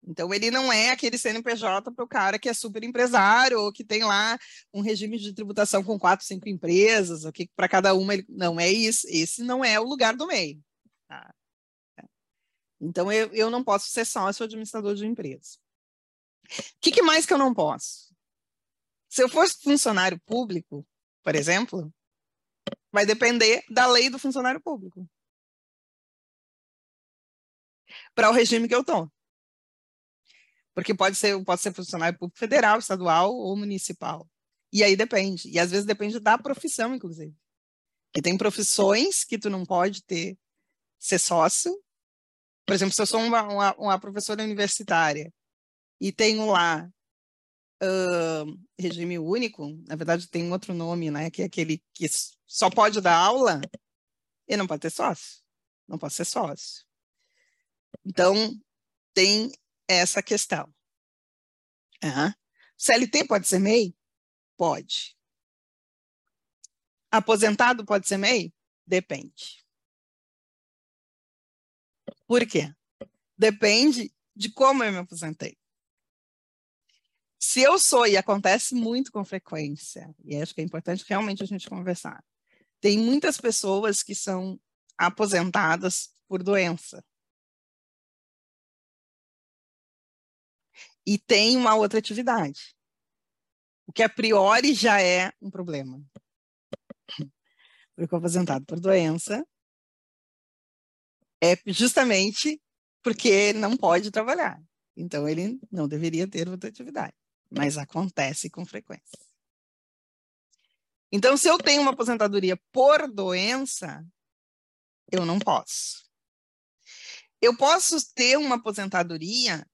Então, ele não é aquele CNPJ para o cara que é super empresário ou que tem lá um regime de tributação com quatro, cinco empresas, o que para cada uma ele... não é isso. Esse não é o lugar do MEI. Tá? Então, eu, eu não posso ser sócio administrador de empresa. O que, que mais que eu não posso? Se eu fosse funcionário público, por exemplo, vai depender da lei do funcionário público. Para o regime que eu estou. Porque pode ser, pode ser funcionário público federal, estadual ou municipal. E aí depende. E às vezes depende da profissão, inclusive. Que tem profissões que tu não pode ter ser sócio. Por exemplo, se eu sou uma, uma, uma professora universitária e tenho lá uh, regime único, na verdade tem outro nome, né? Que é aquele que só pode dar aula, ele não pode ter sócio. Não pode ser sócio. Então, tem essa questão. Uhum. CLT pode ser MEI? Pode. Aposentado pode ser MEI? Depende. Por quê? Depende de como eu me aposentei. Se eu sou, e acontece muito com frequência, e acho que é importante realmente a gente conversar, tem muitas pessoas que são aposentadas por doença. e tem uma outra atividade, o que a priori já é um problema. Porque o aposentado por doença é justamente porque não pode trabalhar. Então, ele não deveria ter outra atividade, mas acontece com frequência. Então, se eu tenho uma aposentadoria por doença, eu não posso. Eu posso ter uma aposentadoria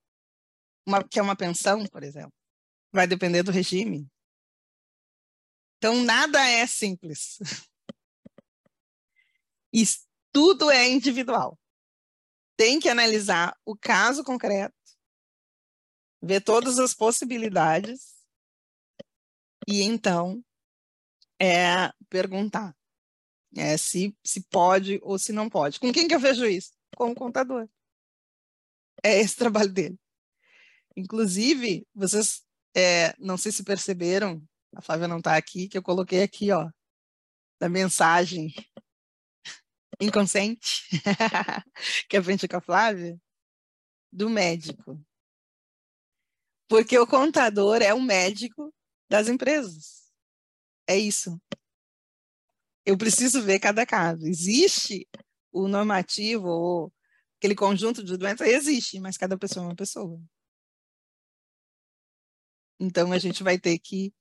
uma, que é uma pensão, por exemplo. Vai depender do regime. Então, nada é simples. (laughs) E tudo é individual. Tem que analisar o caso concreto, ver todas as possibilidades e então é perguntar é, se, se pode ou se não pode. Com quem que eu vejo isso? Com o contador. É esse trabalho dele. Inclusive, vocês é, não sei se perceberam, a Flávia não está aqui, que eu coloquei aqui, ó, da mensagem inconsciente, (laughs) que aprendi com a Flávia, do médico. Porque o contador é o médico das empresas. É isso. Eu preciso ver cada caso. Existe o normativo, ou aquele conjunto de doenças, existe, mas cada pessoa é uma pessoa. Então, a gente vai ter que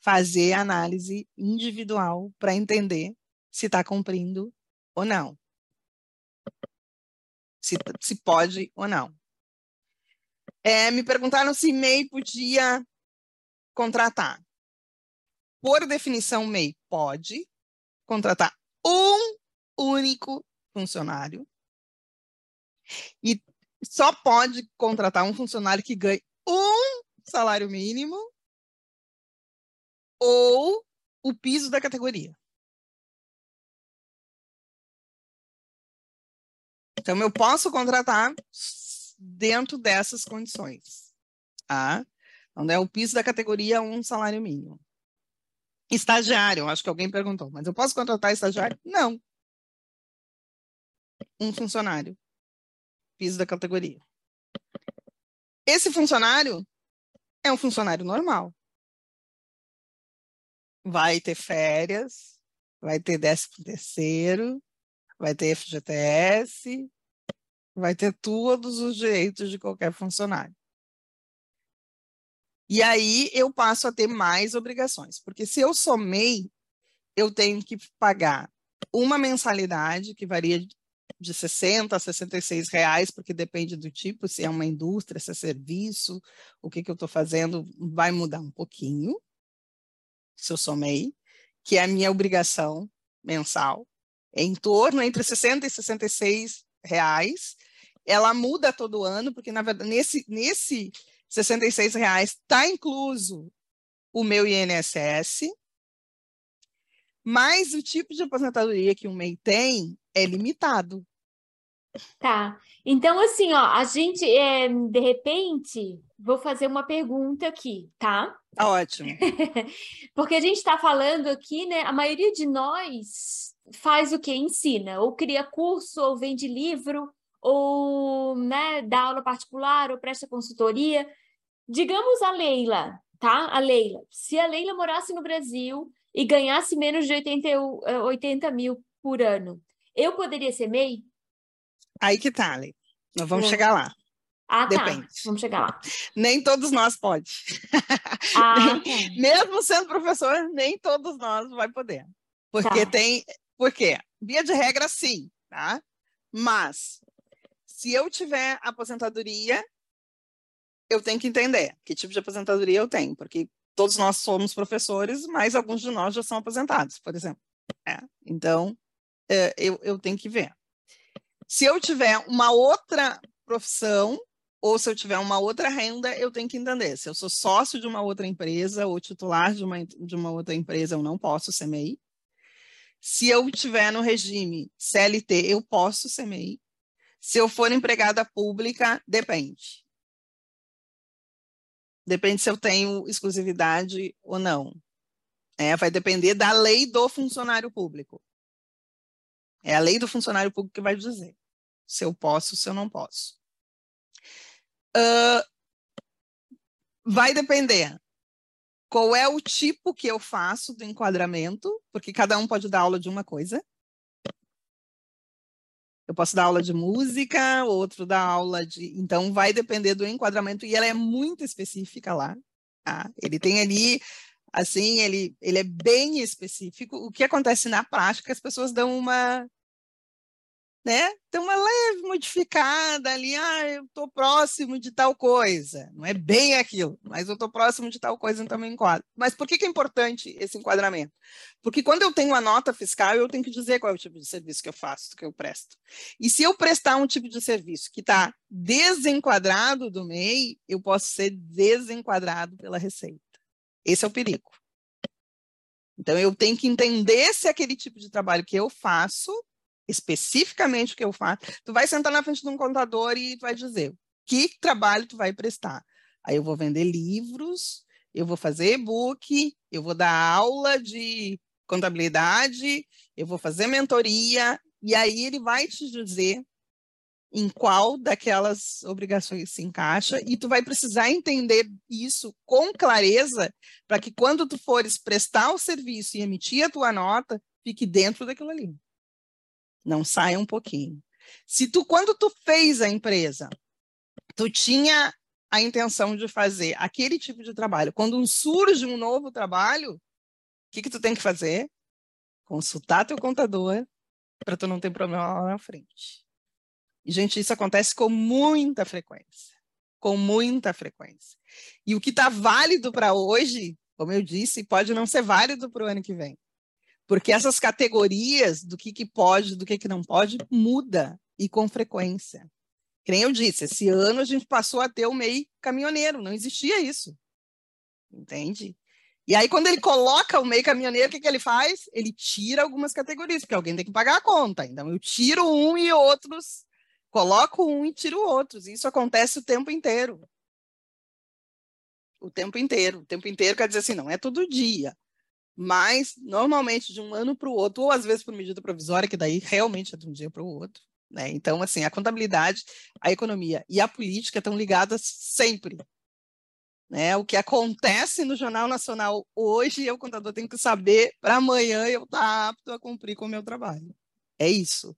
fazer análise individual para entender se está cumprindo ou não. Se, se pode ou não. É, me perguntaram se MEI podia contratar. Por definição, MEI pode contratar um único funcionário e só pode contratar um funcionário que ganhe um salário mínimo ou o piso da categoria. Então, eu posso contratar dentro dessas condições. Tá? Então, é o piso da categoria um salário mínimo. Estagiário, acho que alguém perguntou, mas eu posso contratar estagiário? Não. Um funcionário. Piso da categoria. Esse funcionário é um funcionário normal. Vai ter férias, vai ter décimo terceiro, vai ter FGTS, vai ter todos os direitos de qualquer funcionário. E aí eu passo a ter mais obrigações, porque se eu somei, eu tenho que pagar uma mensalidade que varia de 60 a 66 reais, porque depende do tipo, se é uma indústria, se é serviço, o que, que eu estou fazendo vai mudar um pouquinho, se eu somei. que é a minha obrigação mensal, em torno entre 60 e 66 reais. Ela muda todo ano, porque na verdade nesse nesse 66 reais está incluso o meu INSS, mas o tipo de aposentadoria que o MEI tem é limitado. Tá. Então, assim, ó, a gente, é, de repente, vou fazer uma pergunta aqui, tá? Tá ótimo. (laughs) Porque a gente está falando aqui, né? A maioria de nós faz o que? Ensina, ou cria curso, ou vende livro, ou né, dá aula particular, ou presta consultoria. Digamos a Leila, tá? A Leila. Se a Leila morasse no Brasil e ganhasse menos de 80, 80 mil por ano, eu poderia ser MEI? Aí que tá, Leila. Nós vamos é. chegar lá. Ah, tá. Depende. tá. Vamos chegar lá. Nem todos nós pode. Ah, (laughs) tá. Mesmo sendo professor, nem todos nós vai poder. Porque tá. tem... Porque, via de regra, sim, tá? Mas, se eu tiver aposentadoria, eu tenho que entender que tipo de aposentadoria eu tenho, porque todos nós somos professores, mas alguns de nós já são aposentados, por exemplo. É, então, é, eu, eu tenho que ver. Se eu tiver uma outra profissão, ou se eu tiver uma outra renda, eu tenho que entender. Se eu sou sócio de uma outra empresa ou titular de uma, de uma outra empresa, eu não posso ser MEI. Se eu estiver no regime CLT, eu posso MEI. Se eu for empregada pública, depende. Depende se eu tenho exclusividade ou não. É, vai depender da lei do funcionário público. É a lei do funcionário público que vai dizer se eu posso, se eu não posso. Uh, vai depender qual é o tipo que eu faço do enquadramento, porque cada um pode dar aula de uma coisa. Eu posso dar aula de música, outro dá aula de. Então, vai depender do enquadramento, e ela é muito específica lá. Tá? Ele tem ali, assim, ele, ele é bem específico. O que acontece na prática, as pessoas dão uma né? Tem uma leve modificada ali, ah, eu estou próximo de tal coisa. Não é bem aquilo, mas eu estou próximo de tal coisa, então me enquadro. Mas por que, que é importante esse enquadramento? Porque quando eu tenho a nota fiscal, eu tenho que dizer qual é o tipo de serviço que eu faço, que eu presto. E se eu prestar um tipo de serviço que está desenquadrado do MEI, eu posso ser desenquadrado pela Receita. Esse é o perigo. Então, eu tenho que entender se aquele tipo de trabalho que eu faço especificamente o que eu faço, tu vai sentar na frente de um contador e vai dizer que trabalho tu vai prestar. Aí eu vou vender livros, eu vou fazer e-book, eu vou dar aula de contabilidade, eu vou fazer mentoria, e aí ele vai te dizer em qual daquelas obrigações se encaixa, e tu vai precisar entender isso com clareza, para que quando tu fores prestar o serviço e emitir a tua nota, fique dentro daquilo ali. Não saia um pouquinho. Se tu, quando tu fez a empresa, tu tinha a intenção de fazer aquele tipo de trabalho, quando surge um novo trabalho, o que, que tu tem que fazer? Consultar teu contador para tu não ter problema lá na frente. E, gente, isso acontece com muita frequência. Com muita frequência. E o que está válido para hoje, como eu disse, pode não ser válido para o ano que vem. Porque essas categorias do que, que pode, do que, que não pode, muda e com frequência. Que nem eu disse, esse ano a gente passou a ter o MEI caminhoneiro, não existia isso. Entende? E aí, quando ele coloca o MEI caminhoneiro, o que, que ele faz? Ele tira algumas categorias, porque alguém tem que pagar a conta. Então, eu tiro um e outros, coloco um e tiro outros. Isso acontece o tempo inteiro. O tempo inteiro. O tempo inteiro quer dizer assim, não é todo dia mas normalmente de um ano para o outro, ou às vezes por medida provisória, que daí realmente é de um dia para o outro. Né? Então, assim, a contabilidade, a economia e a política estão ligadas sempre. Né? O que acontece no Jornal Nacional hoje, o contador tem que saber para amanhã eu estar tá apto a cumprir com o meu trabalho. É isso.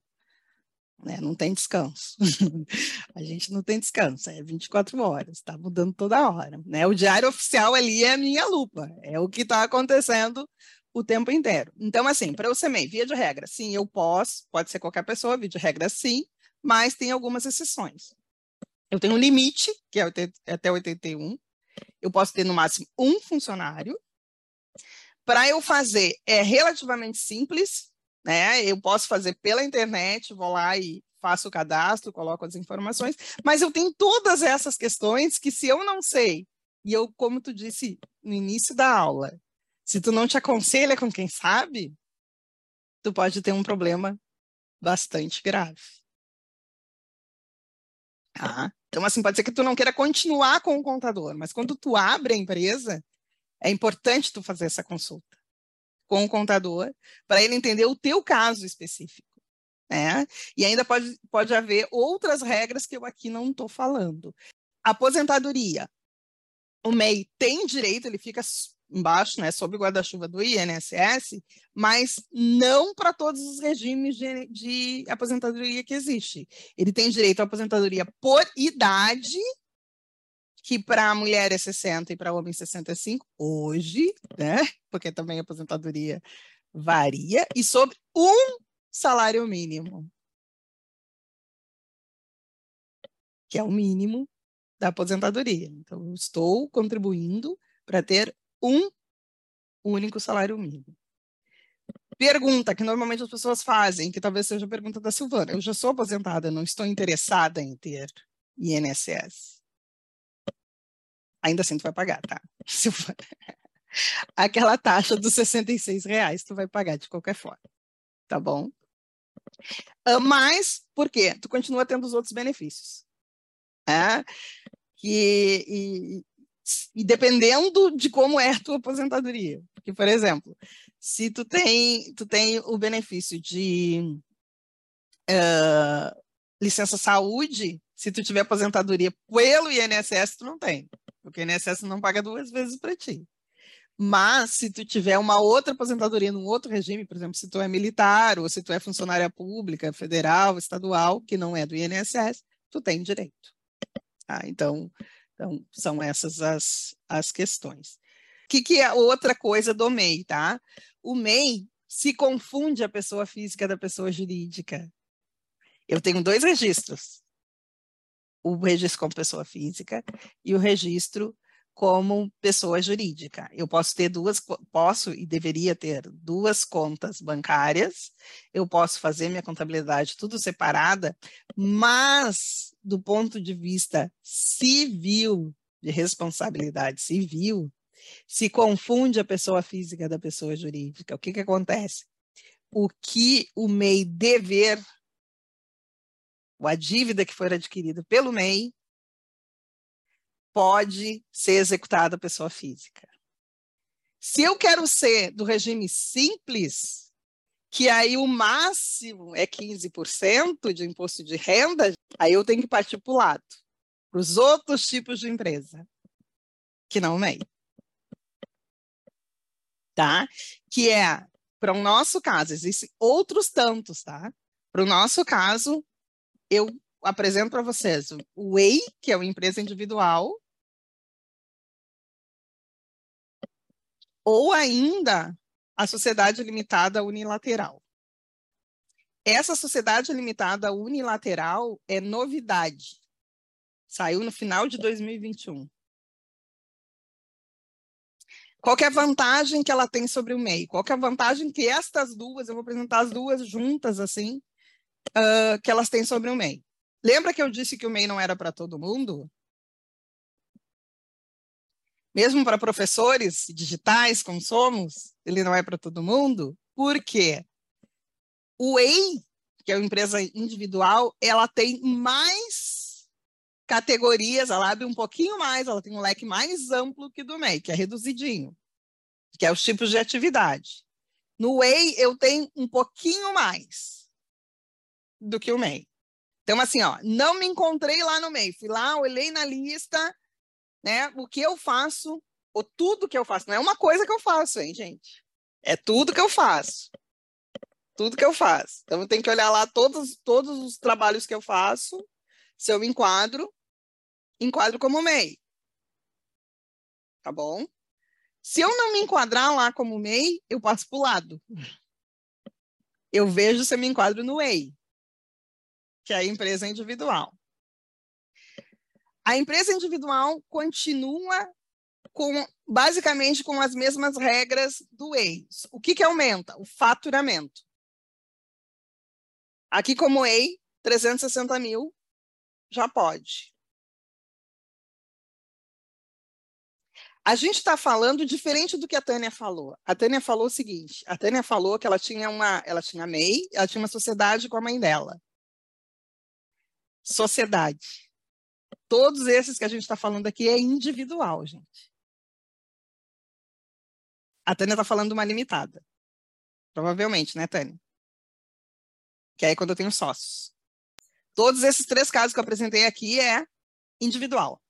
Né? Não tem descanso. (laughs) a gente não tem descanso, é 24 horas, está mudando toda hora. Né? O diário oficial ali é a minha lupa, é o que está acontecendo o tempo inteiro. Então, assim, para o CMEI, via de regra, sim, eu posso, pode ser qualquer pessoa, via de regra, sim, mas tem algumas exceções. Eu tenho um limite, que é até 81, eu posso ter no máximo um funcionário, Para eu fazer, é relativamente simples, né? Eu posso fazer pela internet, vou lá e faço o cadastro, coloco as informações, mas eu tenho todas essas questões que se eu não sei, e eu, como tu disse no início da aula, se tu não te aconselha com quem sabe, tu pode ter um problema bastante grave. Tá? Então, assim, pode ser que tu não queira continuar com o contador, mas quando tu abre a empresa, é importante tu fazer essa consulta com o contador para ele entender o teu caso específico. Né? E ainda pode, pode haver outras regras que eu aqui não estou falando. Aposentadoria. O MEI tem direito, ele fica embaixo, né, sob o guarda-chuva do INSS, mas não para todos os regimes de, de, aposentadoria que existe. Ele tem direito à aposentadoria por idade, que para a mulher é 60 e para homem 65, hoje, né, porque também a aposentadoria varia, e sobre um salário mínimo, que é o mínimo da aposentadoria. Então, eu estou contribuindo para ter um único salário mínimo. Pergunta que normalmente as pessoas fazem, que talvez seja a pergunta da Silvana. Eu já sou aposentada, não estou interessada em ter INSS. Ainda assim tu vai pagar, tá? (laughs) Silvana. (laughs) Aquela taxa dos 66 reais tu vai pagar de qualquer forma, tá bom? Uh, mas, por quê? Tu continua tendo os outros benefícios. É? Que, e, e dependendo de como é a tua aposentadoria. Porque, por exemplo, se tu tem, tu tem o benefício de uh, licença saúde, se tu tiver aposentadoria pelo INSS, tu não tem. Porque o INSS não paga duas vezes para ti. Mas se tu tiver uma outra aposentadoria num outro regime, por exemplo, se tu é militar ou se tu é funcionária pública, federal, estadual, que não é do INSS, tu tem direito. Ah, então, então, são essas as, as questões. O que, que é outra coisa do MEI, tá? O MEI se confunde a pessoa física da pessoa jurídica. Eu tenho dois registros. O registro como pessoa física e o registro como pessoa jurídica. Eu posso ter duas, posso e deveria ter duas contas bancárias, eu posso fazer minha contabilidade tudo separada, mas do ponto de vista civil, de responsabilidade civil, se confunde a pessoa física da pessoa jurídica. O que, que acontece? O que o MEI dever, a dívida que for adquirida pelo MEI, pode ser executada a pessoa física. Se eu quero ser do regime simples, que aí o máximo é 15% de imposto de renda, aí eu tenho que partir para o lado, para os outros tipos de empresa, que não o MEI. Tá? Que é, para o nosso caso, existem outros tantos, tá? Para o nosso caso, eu apresento para vocês o EI, que é uma empresa individual, ou ainda a sociedade limitada unilateral. Essa sociedade limitada unilateral é novidade. Saiu no final de 2021. Qual é a vantagem que ela tem sobre o MEI? Qual é a vantagem que estas duas, eu vou apresentar as duas juntas assim, uh, que elas têm sobre o MEI? Lembra que eu disse que o MEI não era para todo mundo? mesmo para professores digitais como somos, ele não é para todo mundo. Por quê? O EI, que é uma empresa individual, ela tem mais categorias, ela abre um pouquinho mais, ela tem um leque mais amplo que do MEI, que é reduzidinho, que é os tipos de atividade. No EI, eu tenho um pouquinho mais do que o MEI. Então, assim, ó, não me encontrei lá no MEI, fui lá, olhei na lista, né? O que eu faço, ou tudo que eu faço, não é uma coisa que eu faço, hein, gente? É tudo que eu faço. Tudo que eu faço. Então, eu tenho que olhar lá todos, todos os trabalhos que eu faço, se eu me enquadro, enquadro como MEI. Tá bom? Se eu não me enquadrar lá como MEI, eu passo para o lado. Eu vejo se eu me enquadro no EI, que é a empresa individual. A empresa individual continua com basicamente com as mesmas regras do ex. O que, que aumenta? O faturamento. Aqui, como EI, 360 mil já pode. A gente está falando diferente do que a Tânia falou. A Tânia falou o seguinte: a Tânia falou que ela tinha uma, ela tinha MEI, ela tinha uma sociedade com a mãe dela. Sociedade. Todos esses que a gente está falando aqui é individual, gente. A Tânia está falando uma limitada. Provavelmente, né, Tânia? Que é quando eu tenho sócios. Todos esses três casos que eu apresentei aqui é individual.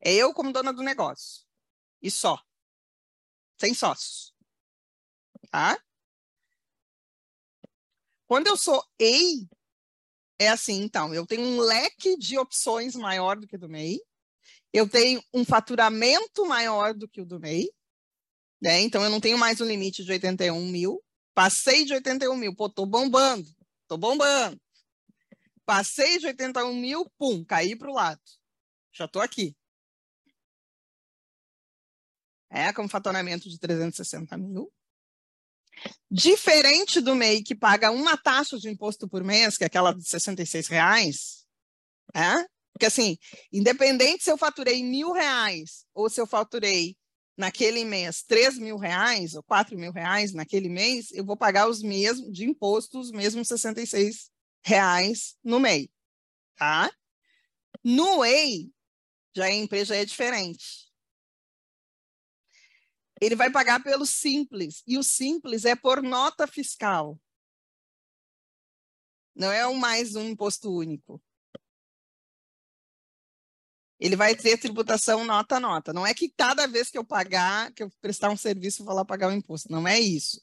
É eu como dona do negócio. E só. Sem sócios. Tá? Quando eu sou EI, é assim, então, eu tenho um leque de opções maior do que o do MEI eu tenho um faturamento maior do que o do MEI, né? Então eu não tenho mais um limite de 81 mil. Passei de 81 mil, pô, tô bombando, tô bombando. Passei de 81 mil, pum, caí para o lado. Já tô aqui. É, com faturamento de 360 mil. Diferente do MEI, que paga uma taxa de imposto por mês, que é aquela de 66 reais, é? Porque, assim, independente se eu faturei mil reais ou se eu faturei naquele mês três mil reais ou quatro mil reais naquele mês, eu vou pagar os mesmos de imposto, os mesmos 66 reais no MEI, tá? No EI, já a empresa é diferente. Ele vai pagar pelo simples, e o simples é por nota fiscal. Não é um mais um imposto único ele vai ter tributação nota a nota. Não é que cada vez que eu pagar, que eu prestar um serviço, eu vou lá pagar o imposto. Não é isso.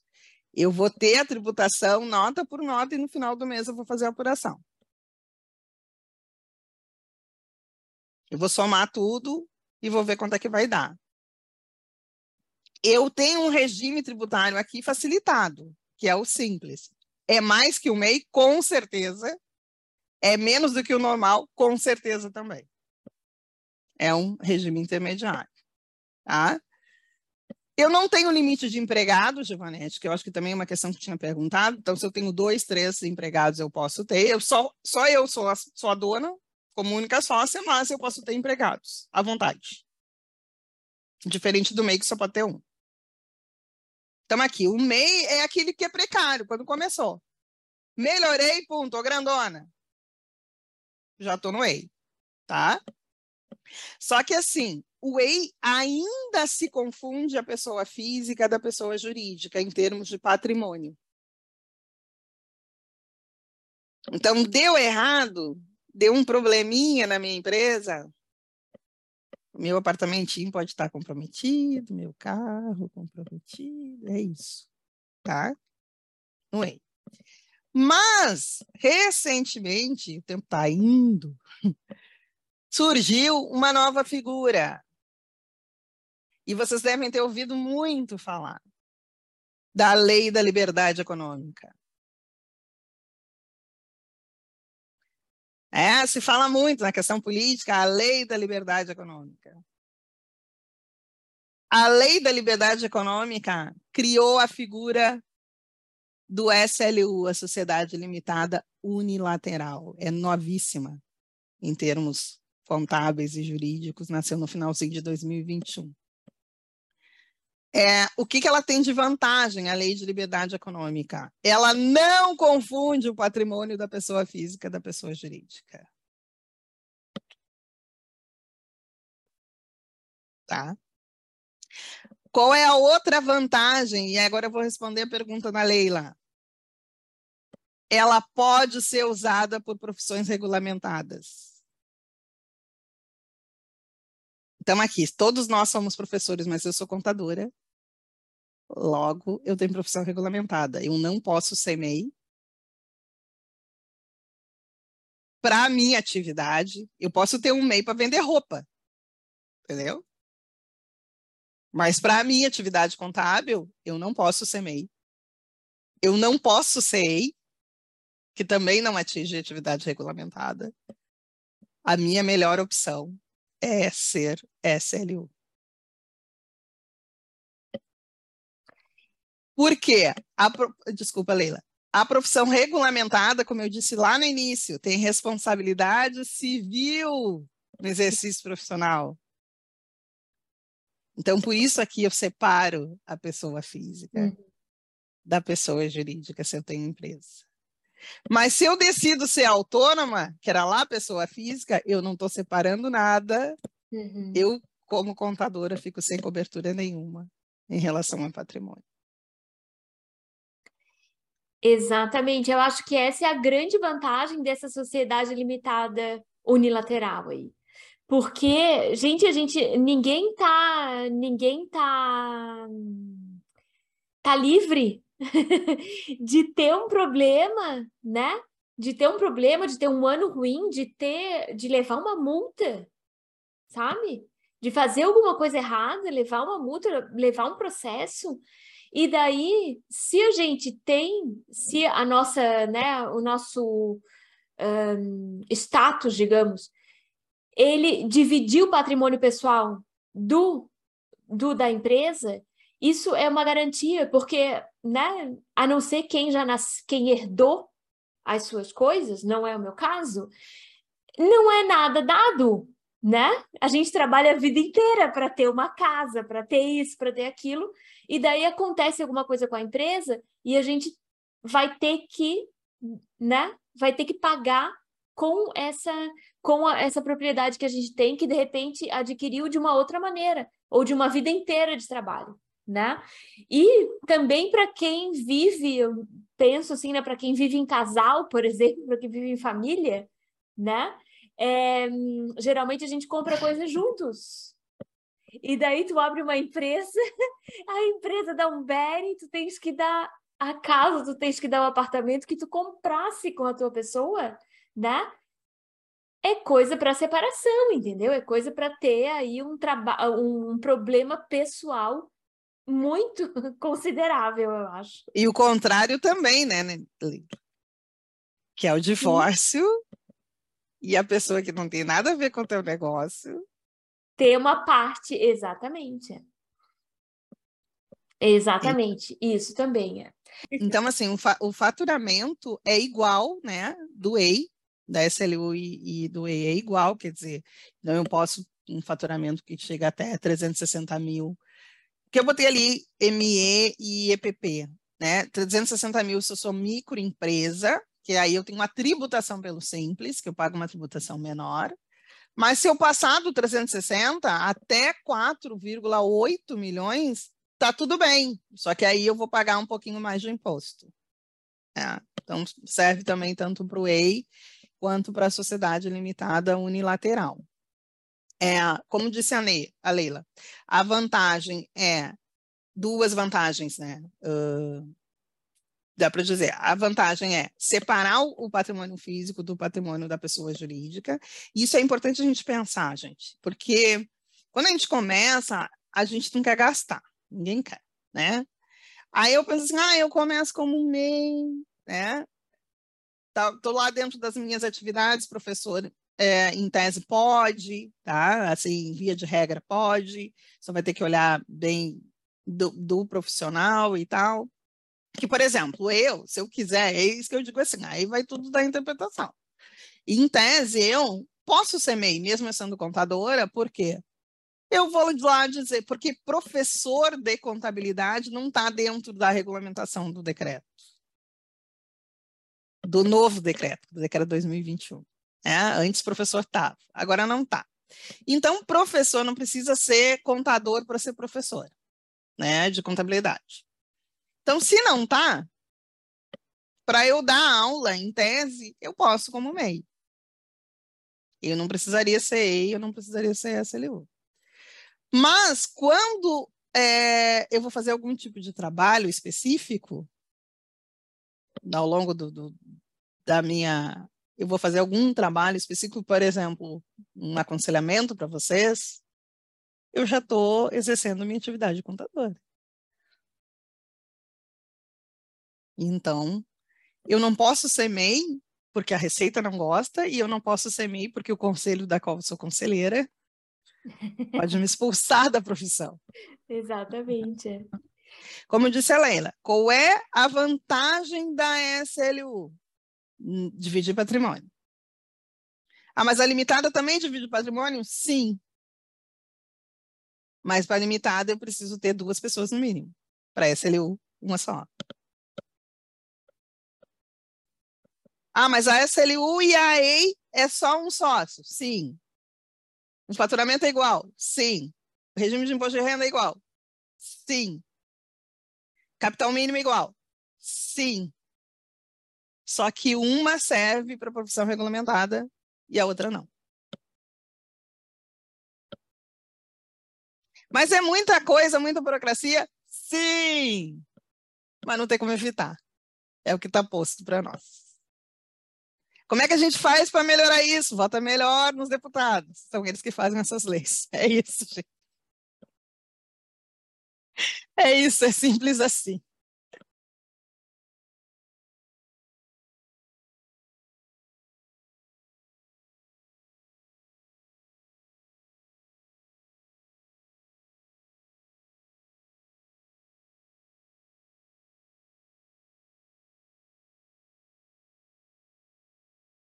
Eu vou ter a tributação nota por nota e no final do mês eu vou fazer a apuração. Eu vou somar tudo e vou ver quanto é que vai dar. Eu tenho um regime tributário aqui facilitado, que é o simples. É mais que o MEI, com certeza. É menos do que o normal, com certeza também é um regime intermediário. Tá? Eu não tenho limite de empregados, Giovanete, que eu acho que também é uma questão que tinha perguntado. Então, se eu tenho dois, três empregados, eu posso ter. Eu só, só eu sou a, sou a dona, como única sócia, mas eu posso ter empregados, à vontade. Diferente do MEI, que só pode ter um. Então, aqui, o MEI é aquele que é precário, quando começou. Melhorei, ponto, grandona. Já estou no EI, tá? Só que assim, o EI ainda se confunde a pessoa física da pessoa jurídica em termos de patrimônio. Então, deu errado, deu um probleminha na minha empresa, meu apartamentinho pode estar comprometido, meu carro comprometido, é isso, tá? No EI. Mas, recentemente, o tempo está indo, surgiu uma nova figura. E vocês devem ter ouvido muito falar da lei da liberdade econômica. É, se fala muito na questão política, a lei da liberdade econômica. A lei da liberdade econômica criou a figura do SLU, a Sociedade Limitada Unilateral. É novíssima em termos contábeis e jurídicos, nasceu no finalzinho de 2021. É, o que, que ela tem de vantagem, a lei de liberdade econômica? Ela não confunde o patrimônio da pessoa física da pessoa jurídica. Tá? Qual é a outra vantagem? E agora eu vou responder a pergunta da Leila. Ela pode ser usada por profissões regulamentadas. Então, aqui, todos nós somos professores, mas eu sou contadora. Logo, eu tenho profissão regulamentada. Eu não posso ser MEI. Para a minha atividade, eu posso ter um MEI para vender roupa. Entendeu? Mas para a minha atividade contábil, eu não posso ser MEI. Eu não posso ser EI, que também não atinge atividade regulamentada. A minha melhor opção é ser SLU. Por quê? A, desculpa, Leila. A profissão regulamentada, como eu disse lá no início, tem responsabilidade civil no exercício profissional. Então, por isso aqui eu separo a pessoa física uhum. da pessoa jurídica, se eu tenho empresa. Mas se eu decido ser autônoma, que era lá pessoa física, eu não estou separando nada. Uhum. Eu, como contadora, fico sem cobertura nenhuma em relação ao patrimônio. Exatamente. Eu acho que essa é a grande vantagem dessa sociedade limitada unilateral aí. Porque, gente, a gente ninguém tá ninguém tá tá livre (laughs) de ter um problema, né? De ter um problema, de ter um ano ruim, de ter de levar uma multa, sabe? De fazer alguma coisa errada, levar uma multa, levar um processo. E daí, se a gente tem, se a nossa, né, o nosso um, status, digamos, ele dividir o patrimônio pessoal do, do da empresa, isso é uma garantia, porque, né, a não ser quem já nas, quem herdou as suas coisas, não é o meu caso, não é nada dado, né? A gente trabalha a vida inteira para ter uma casa, para ter isso, para ter aquilo, e daí acontece alguma coisa com a empresa e a gente vai ter que, né? Vai ter que pagar com essa com a, essa propriedade que a gente tem que de repente adquiriu de uma outra maneira ou de uma vida inteira de trabalho, né? E também para quem vive, eu penso assim, né, para quem vive em casal, por (laughs) exemplo, para quem vive em família, né? É, geralmente a gente compra coisas juntos. E daí tu abre uma empresa, (laughs) a empresa dá um bere, tu tens que dar a casa, tu tens que dar o um apartamento que tu comprasse com a tua pessoa, né? é coisa para separação, entendeu? É coisa para ter aí um trabalho, um problema pessoal muito (laughs) considerável, eu acho. E o contrário também, né, que é o divórcio Sim. E a pessoa que não tem nada a ver com o teu negócio ter uma parte, exatamente. Exatamente, isso também é. Então, assim, o, fa o faturamento é igual, né, do EI da SLU e, e do EI é igual, quer dizer, então eu posso um faturamento que chega até 360 mil, que eu botei ali ME e EPP, né? 360 mil se eu sou microempresa, que aí eu tenho uma tributação pelo Simples, que eu pago uma tributação menor, mas se eu passar do 360 até 4,8 milhões, tá tudo bem, só que aí eu vou pagar um pouquinho mais de imposto. É, então serve também tanto para o EI quanto para a sociedade limitada unilateral. É, como disse a, Ney, a Leila, a vantagem é duas vantagens, né? Uh, dá para dizer, a vantagem é separar o patrimônio físico do patrimônio da pessoa jurídica. Isso é importante a gente pensar, gente, porque quando a gente começa, a gente não quer gastar, ninguém quer, né? Aí eu penso assim, ah, eu começo como um MEI, né? Tá, lá dentro das minhas atividades, professor, é, em tese pode, tá? Assim, via de regra pode, só vai ter que olhar bem do, do, profissional e tal. Que, por exemplo, eu, se eu quiser, é isso que eu digo assim, aí vai tudo da interpretação. Em tese, eu posso ser MEI, mesmo sendo contadora, por quê? Eu vou lá dizer, porque professor de contabilidade não está dentro da regulamentação do decreto do novo decreto, do decreto 2021. É, antes professor estava, agora não está. Então, professor não precisa ser contador para ser professor, né, de contabilidade. Então, se não está, para eu dar aula em tese, eu posso como MEI. Eu não precisaria ser EI, eu não precisaria ser SLU. Mas, quando é, eu vou fazer algum tipo de trabalho específico, ao longo do, do, da minha. Eu vou fazer algum trabalho específico, por exemplo, um aconselhamento para vocês, eu já estou exercendo minha atividade de contadora. Então, eu não posso ser MEI porque a Receita não gosta, e eu não posso ser MEI porque o conselho da qual eu sou conselheira Pode me expulsar da profissão. (laughs) Exatamente. Como disse a Leila, qual é a vantagem da SLU? Hum, dividir patrimônio. Ah, mas a limitada também divide patrimônio? Sim. Mas para limitada eu preciso ter duas pessoas no mínimo. Para SLU, uma só. Ah, mas a SLU e a EI é só um sócio? Sim. O faturamento é igual? Sim. O regime de imposto de renda é igual? Sim. Capital mínimo é igual? Sim. Só que uma serve para profissão regulamentada e a outra não. Mas é muita coisa, muita burocracia? Sim! Mas não tem como evitar. É o que está posto para nós. Como é que a gente faz para melhorar isso? Vota melhor nos deputados. São eles que fazem essas leis. (laughs) É isso, gente. É isso, é simples assim.